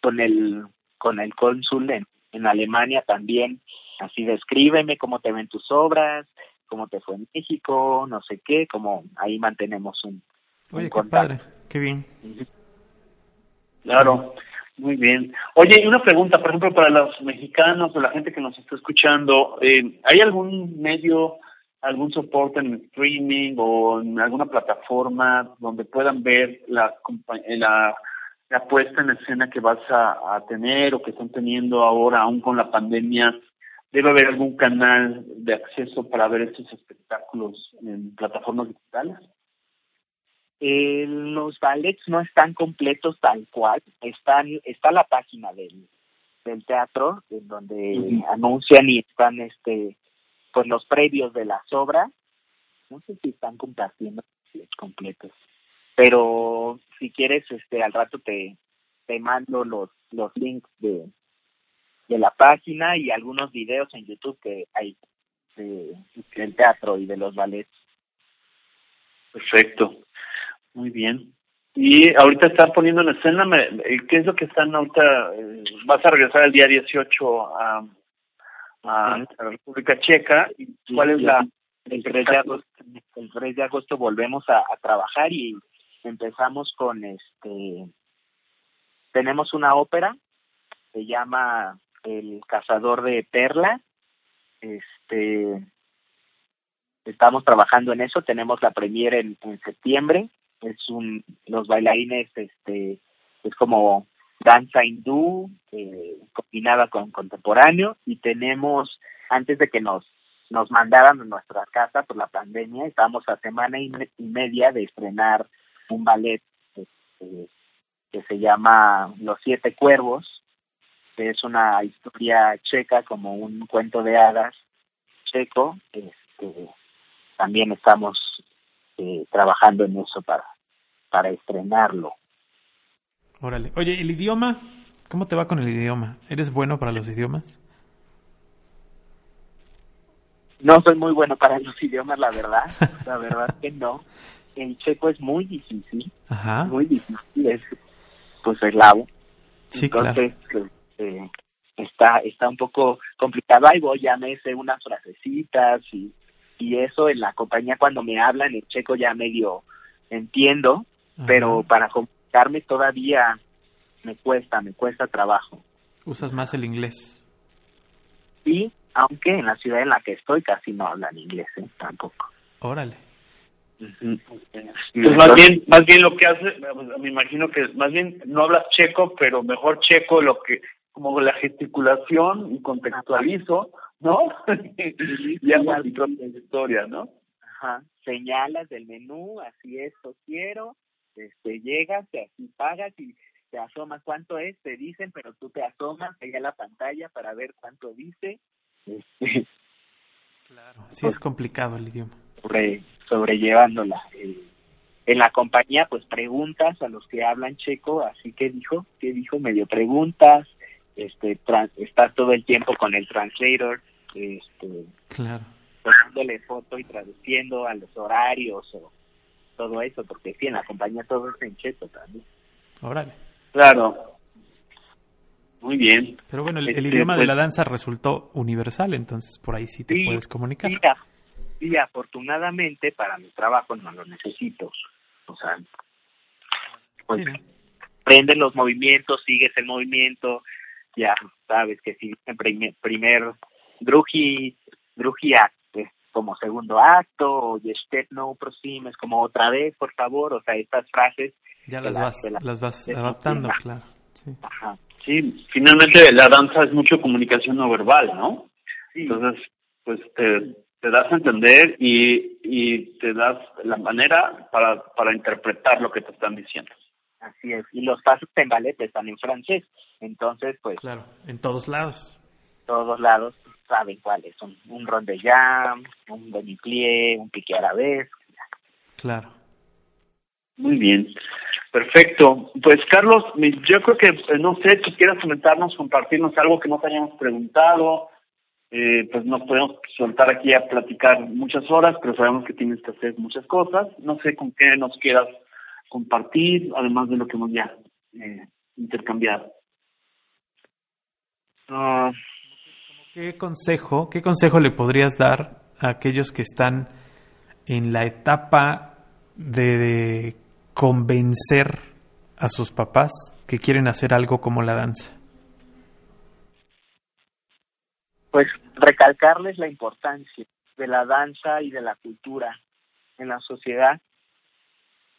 con el con el cónsul en, en Alemania también, así descríbeme cómo te ven tus obras, cómo te fue en México, no sé qué, como ahí mantenemos un, Oye, qué padre, qué bien. Claro, muy bien. Oye, una pregunta, por ejemplo, para los mexicanos o la gente que nos está escuchando, eh, ¿hay algún medio algún soporte en streaming o en alguna plataforma donde puedan ver la, la, la puesta en escena que vas a, a, tener o que están teniendo ahora, aún con la pandemia? ¿Debe haber algún canal de acceso para ver estos espectáculos en plataformas digitales? Eh, los ballets no están completos tal cual. Están, está la página del, del teatro, en donde anuncian y están este pues los previos de las obras, no sé si están compartiendo completos, pero si quieres, este, al rato te, te mando los, los links de, de la página y algunos videos en YouTube que hay de, del teatro y de los ballets. Perfecto, muy bien. Y ahorita están poniendo en escena, ¿qué es lo que están ahorita? Eh, ¿Vas a regresar el día 18 a, a, la República Checa. ¿Cuál es la...? El 3 de agosto, el 3 de agosto volvemos a, trabajar y empezamos con este... Tenemos una ópera, se llama El Cazador de Perla. Este... Estamos trabajando en eso, tenemos la premiere en, en septiembre. Es un... Los bailarines, este... Es como danza hindú eh, combinada con contemporáneo y tenemos antes de que nos nos mandaran a nuestra casa por la pandemia estábamos a semana y, media de estrenar un ballet este, que se llama Los siete cuervos que es una historia checa como un cuento de hadas checo este también estamos eh, trabajando en eso para para estrenarlo Órale. Oye, ¿el idioma? ¿Cómo te va con el idioma? ¿Eres bueno para los idiomas? No soy muy bueno para los idiomas, la verdad. La verdad que no. El checo es muy difícil. Ajá. Muy difícil. Es pues eslavo. Sí, Entonces, claro. eh, está, está un poco complicado. Ahí voy, ya me sé unas frasecitas y, y eso en la compañía cuando me hablan el checo ya medio entiendo, pero para comunicarme todavía me cuesta, me cuesta trabajo. ¿Usas más el inglés? Sí, aunque en la ciudad en la que estoy casi no hablan inglés ¿eh? tampoco. Órale. Pues más bien, más bien lo que hace, me imagino que más bien no hablas checo, pero mejor checo lo que, como la gesticulación y contextualizo, ¿no? y hago mi propia historia, ¿no? Ajá, señalas del menú, así es, quiero, este, llegas, te así pagas y te asomas cuánto es, te dicen, pero tú te asomas allá a la pantalla para ver cuánto dice. Este, claro, sí es complicado el idioma. Sobre, sobrellevándola. Eh, en la compañía, pues preguntas a los que hablan checo, así que dijo, que dijo, medio preguntas, este, estás todo el tiempo con el translator, este, claro. dándole foto y traduciendo a los horarios o todo eso, porque sí, en la compañía todo es en checo también. Órale. Claro. Muy bien. Pero bueno, el, este, idioma de la pues danza resultó universal, entonces por ahí sí te puedes comunicar. Sí, afortunadamente para mi trabajo no lo necesito. O sea, pues, aprendes los movimientos, sigues el movimiento, ya sabes que si primer, primer drugi, drugi acto, como segundo acto, o yestet no es como otra vez, por favor, o sea, estas frases. Ya las, vas, las vas adaptando, claro. Sí. Ajá. sí, finalmente la danza es mucho comunicación no verbal, ¿no? Entonces, pues te, te das a entender y, y te das la manera para, para interpretar lo que te están diciendo. Así es, y los pasos en ballet están en francés, entonces pues... Claro, en todos lados. Todos lados saben cuáles son, un rondellán, un demi-plie, un piqué arabesque. Claro. Muy bien, perfecto. Pues Carlos, yo creo que, eh, no sé, si quieras comentarnos, compartirnos algo que no te hayamos preguntado, eh, pues no podemos soltar aquí a platicar muchas horas, pero sabemos que tienes que hacer muchas cosas. No sé con qué nos quieras compartir, además de lo que hemos ya eh, intercambiado. Ah, ¿Qué consejo, qué consejo le podrías dar a aquellos que están en la etapa de convencer a sus papás que quieren hacer algo como la danza? Pues recalcarles la importancia de la danza y de la cultura en la sociedad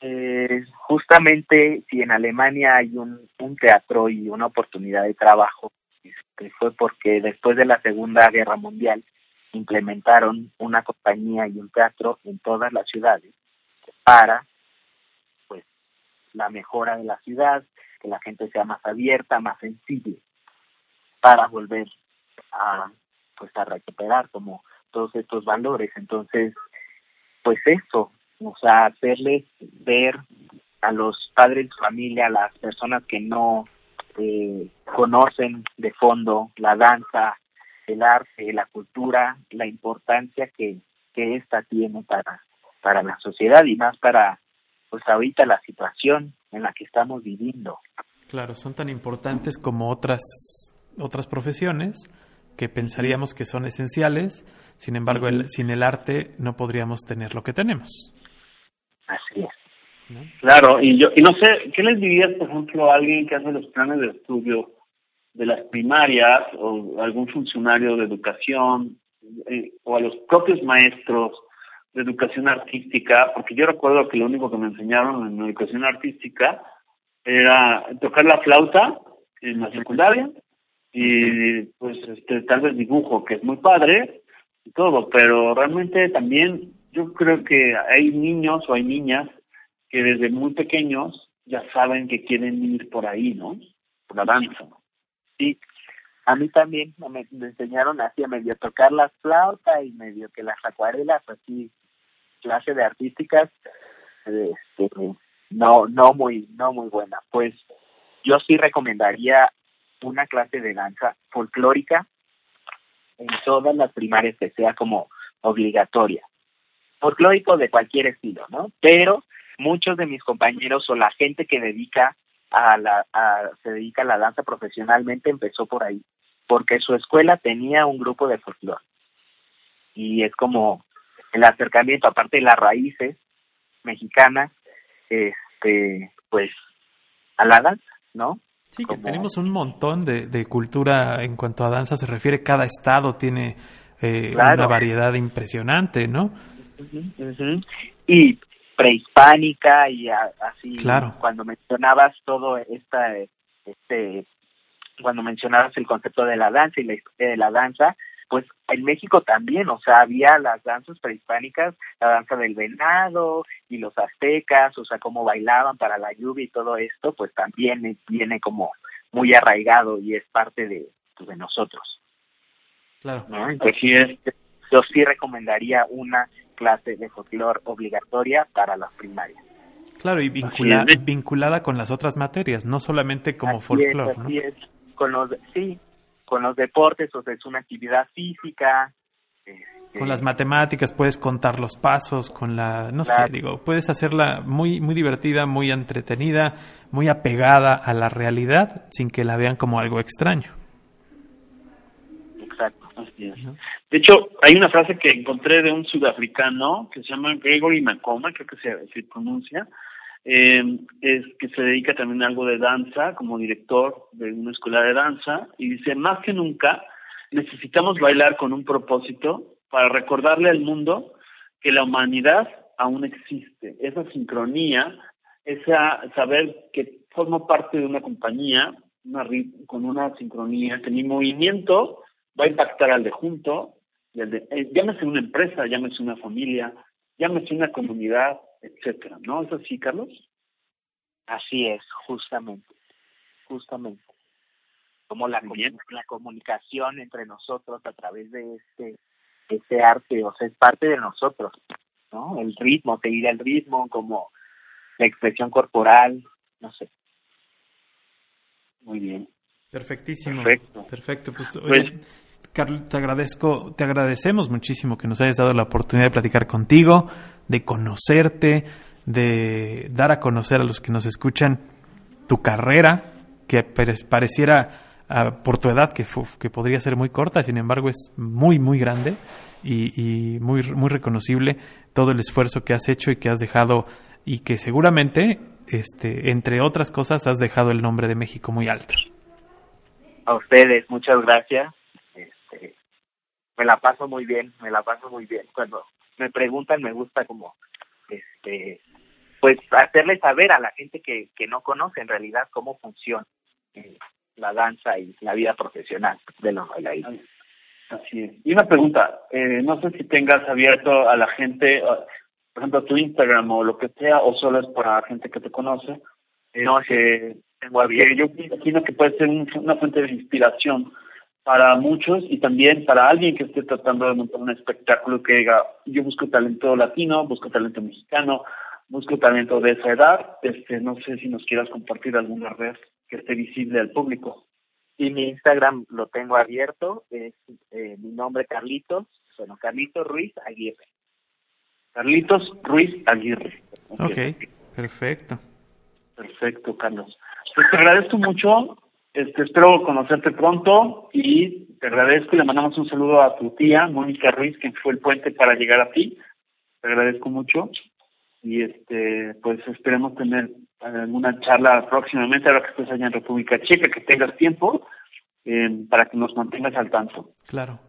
eh, justamente si en Alemania hay un, un teatro y una oportunidad de trabajo, que fue porque después de la Segunda Guerra Mundial implementaron una compañía y un teatro en todas las ciudades para pues la mejora de la ciudad, que la gente sea más abierta, más sensible, para volver a pues a recuperar como todos estos valores. Entonces, pues eso, o sea, hacerles ver a los padres de familia, a las personas que no eh, conocen de fondo la danza, el arte, la cultura, la importancia que, que esta tiene para, para la sociedad y más para, pues ahorita la situación en la que estamos viviendo. Claro, son tan importantes como otras, otras profesiones que pensaríamos que son esenciales, sin embargo, el, sin el arte no podríamos tener lo que tenemos. Así es. Claro, y yo y no sé, ¿qué les dirías, por ejemplo, a alguien que hace los planes de estudio de las primarias o algún funcionario de educación eh, o a los propios maestros de educación artística? Porque yo recuerdo que lo único que me enseñaron en educación artística era tocar la flauta en la secundaria y pues este tal vez dibujo, que es muy padre y todo, pero realmente también yo creo que hay niños o hay niñas que desde muy pequeños ya saben que quieren ir por ahí, ¿no? Por la danza. Sí, a mí también me, enseñaron así a medio tocar la flauta y medio que las acuarelas, así, clase de artísticas, este, no, no muy, no muy buena. Pues yo sí recomendaría una clase de danza folclórica en todas las primarias que sea como obligatoria folclórico de cualquier estilo, ¿no? Pero muchos de mis compañeros o la gente que dedica a la a, se dedica a la danza profesionalmente empezó por ahí, porque su escuela tenía un grupo de folclore. Y es como el acercamiento aparte de las raíces mexicanas este pues a la danza, ¿no? Sí, que tenemos un montón de, de cultura en cuanto a danza se refiere. Cada estado tiene eh, una variedad impresionante, ¿no? Y prehispánica y así. Claro. Cuando mencionabas todo esta, este, cuando mencionabas el concepto de la danza y la historia de la danza, pues en México también, o sea, había las danzas prehispánicas, la danza del venado y los aztecas, o sea, cómo bailaban para la lluvia y todo esto, pues también viene como muy arraigado y es parte de, pues, de nosotros. Claro. Yo sí recomendaría una clase de folclore obligatoria para las primarias. Claro, y vinculada con las otras materias, no solamente como folclore, ¿no? Con los, sí, con los deportes, o sea, es una actividad física. Este, con las matemáticas puedes contar los pasos, con la, no sé, digo, puedes hacerla muy, muy divertida, muy entretenida, muy apegada a la realidad, sin que la vean como algo extraño. De hecho, hay una frase que encontré de un sudafricano que se llama Gregory Macoma, creo que se, se pronuncia, eh, es que se dedica también a algo de danza, como director de una escuela de danza, y dice, más que nunca necesitamos bailar con un propósito para recordarle al mundo que la humanidad aún existe. Esa sincronía, esa saber que formo parte de una compañía una, con una sincronía, que mi movimiento va a impactar al de junto, y al de, eh, llámese una empresa, llámese una familia, llámese una comunidad, etcétera, ¿no? ¿Es así, Carlos? Así es, justamente, justamente. Como la, la comunicación entre nosotros a través de este, este arte, o sea, es parte de nosotros, ¿no? El ritmo, seguir el ritmo, como la expresión corporal, no sé. Muy bien. Perfectísimo. Perfecto. Perfecto. Pues, pues Carlos, te agradezco, te agradecemos muchísimo que nos hayas dado la oportunidad de platicar contigo, de conocerte, de dar a conocer a los que nos escuchan tu carrera, que pareciera ah, por tu edad que, que podría ser muy corta, sin embargo es muy, muy grande y, y, muy, muy reconocible todo el esfuerzo que has hecho y que has dejado y que seguramente, este, entre otras cosas, has dejado el nombre de México muy alto. A ustedes, muchas gracias me la paso muy bien, me la paso muy bien. Cuando me preguntan, me gusta como, este, pues hacerle saber a la gente que, que no conoce en realidad cómo funciona eh, la danza y la vida profesional de los bailarines. Así es. Y una pregunta, eh, no sé si tengas abierto a la gente, por ejemplo, tu Instagram o lo que sea, o solo es para gente que te conoce. No, que tengo abierto. Yo imagino que puede ser una fuente de inspiración para muchos y también para alguien que esté tratando de montar un espectáculo que diga, yo busco talento latino, busco talento mexicano, busco talento de esa edad, este, no sé si nos quieras compartir alguna red que esté visible al público. Y mi Instagram lo tengo abierto, es eh, mi nombre Carlitos, bueno, Carlitos Ruiz Aguirre. Carlitos Ruiz Aguirre. Ok, perfecto. Perfecto, Carlos. Pues te agradezco mucho este, espero conocerte pronto y te agradezco y le mandamos un saludo a tu tía, Mónica Ruiz, que fue el puente para llegar a ti. Te agradezco mucho y este pues esperemos tener alguna charla próximamente, ahora que estés allá en República Checa, que tengas tiempo eh, para que nos mantengas al tanto. Claro.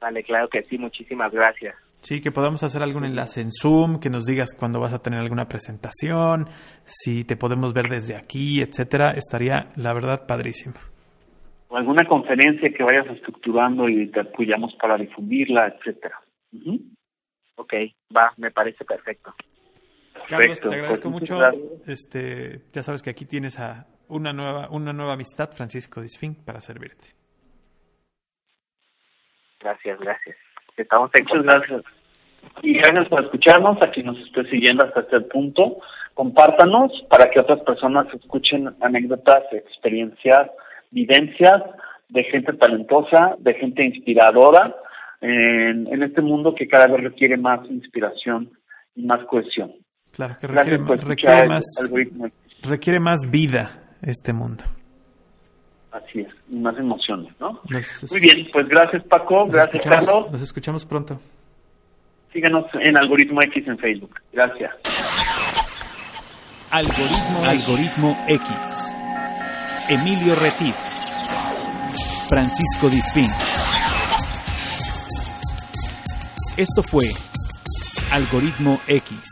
Vale, claro que sí, muchísimas gracias. Sí, que podamos hacer algún enlace en Zoom, que nos digas cuándo vas a tener alguna presentación, si te podemos ver desde aquí, etcétera, estaría la verdad padrísimo. O alguna conferencia que vayas estructurando y te apoyamos para difundirla, etcétera. Ok, va, me parece perfecto. Carlos, te agradezco pues, mucho. Este, ya sabes que aquí tienes a una nueva, una nueva amistad, Francisco Disfín, para servirte. Gracias, gracias. Estamos Muchas gracias. Y gracias por escucharnos, a quien nos esté siguiendo hasta este punto. Compártanos para que otras personas escuchen anécdotas, experiencias, vivencias de gente talentosa, de gente inspiradora en, en este mundo que cada vez requiere más inspiración y más cohesión. Claro, que requiere, requiere más, requiere más vida este mundo. Así es, y más emociones, ¿no? Muy bien, pues gracias Paco, gracias Carlos. Nos escuchamos pronto. Síganos en Algoritmo X en Facebook. Gracias. Algoritmo, Algoritmo X. Emilio Retif. Francisco Disfín. Esto fue Algoritmo X.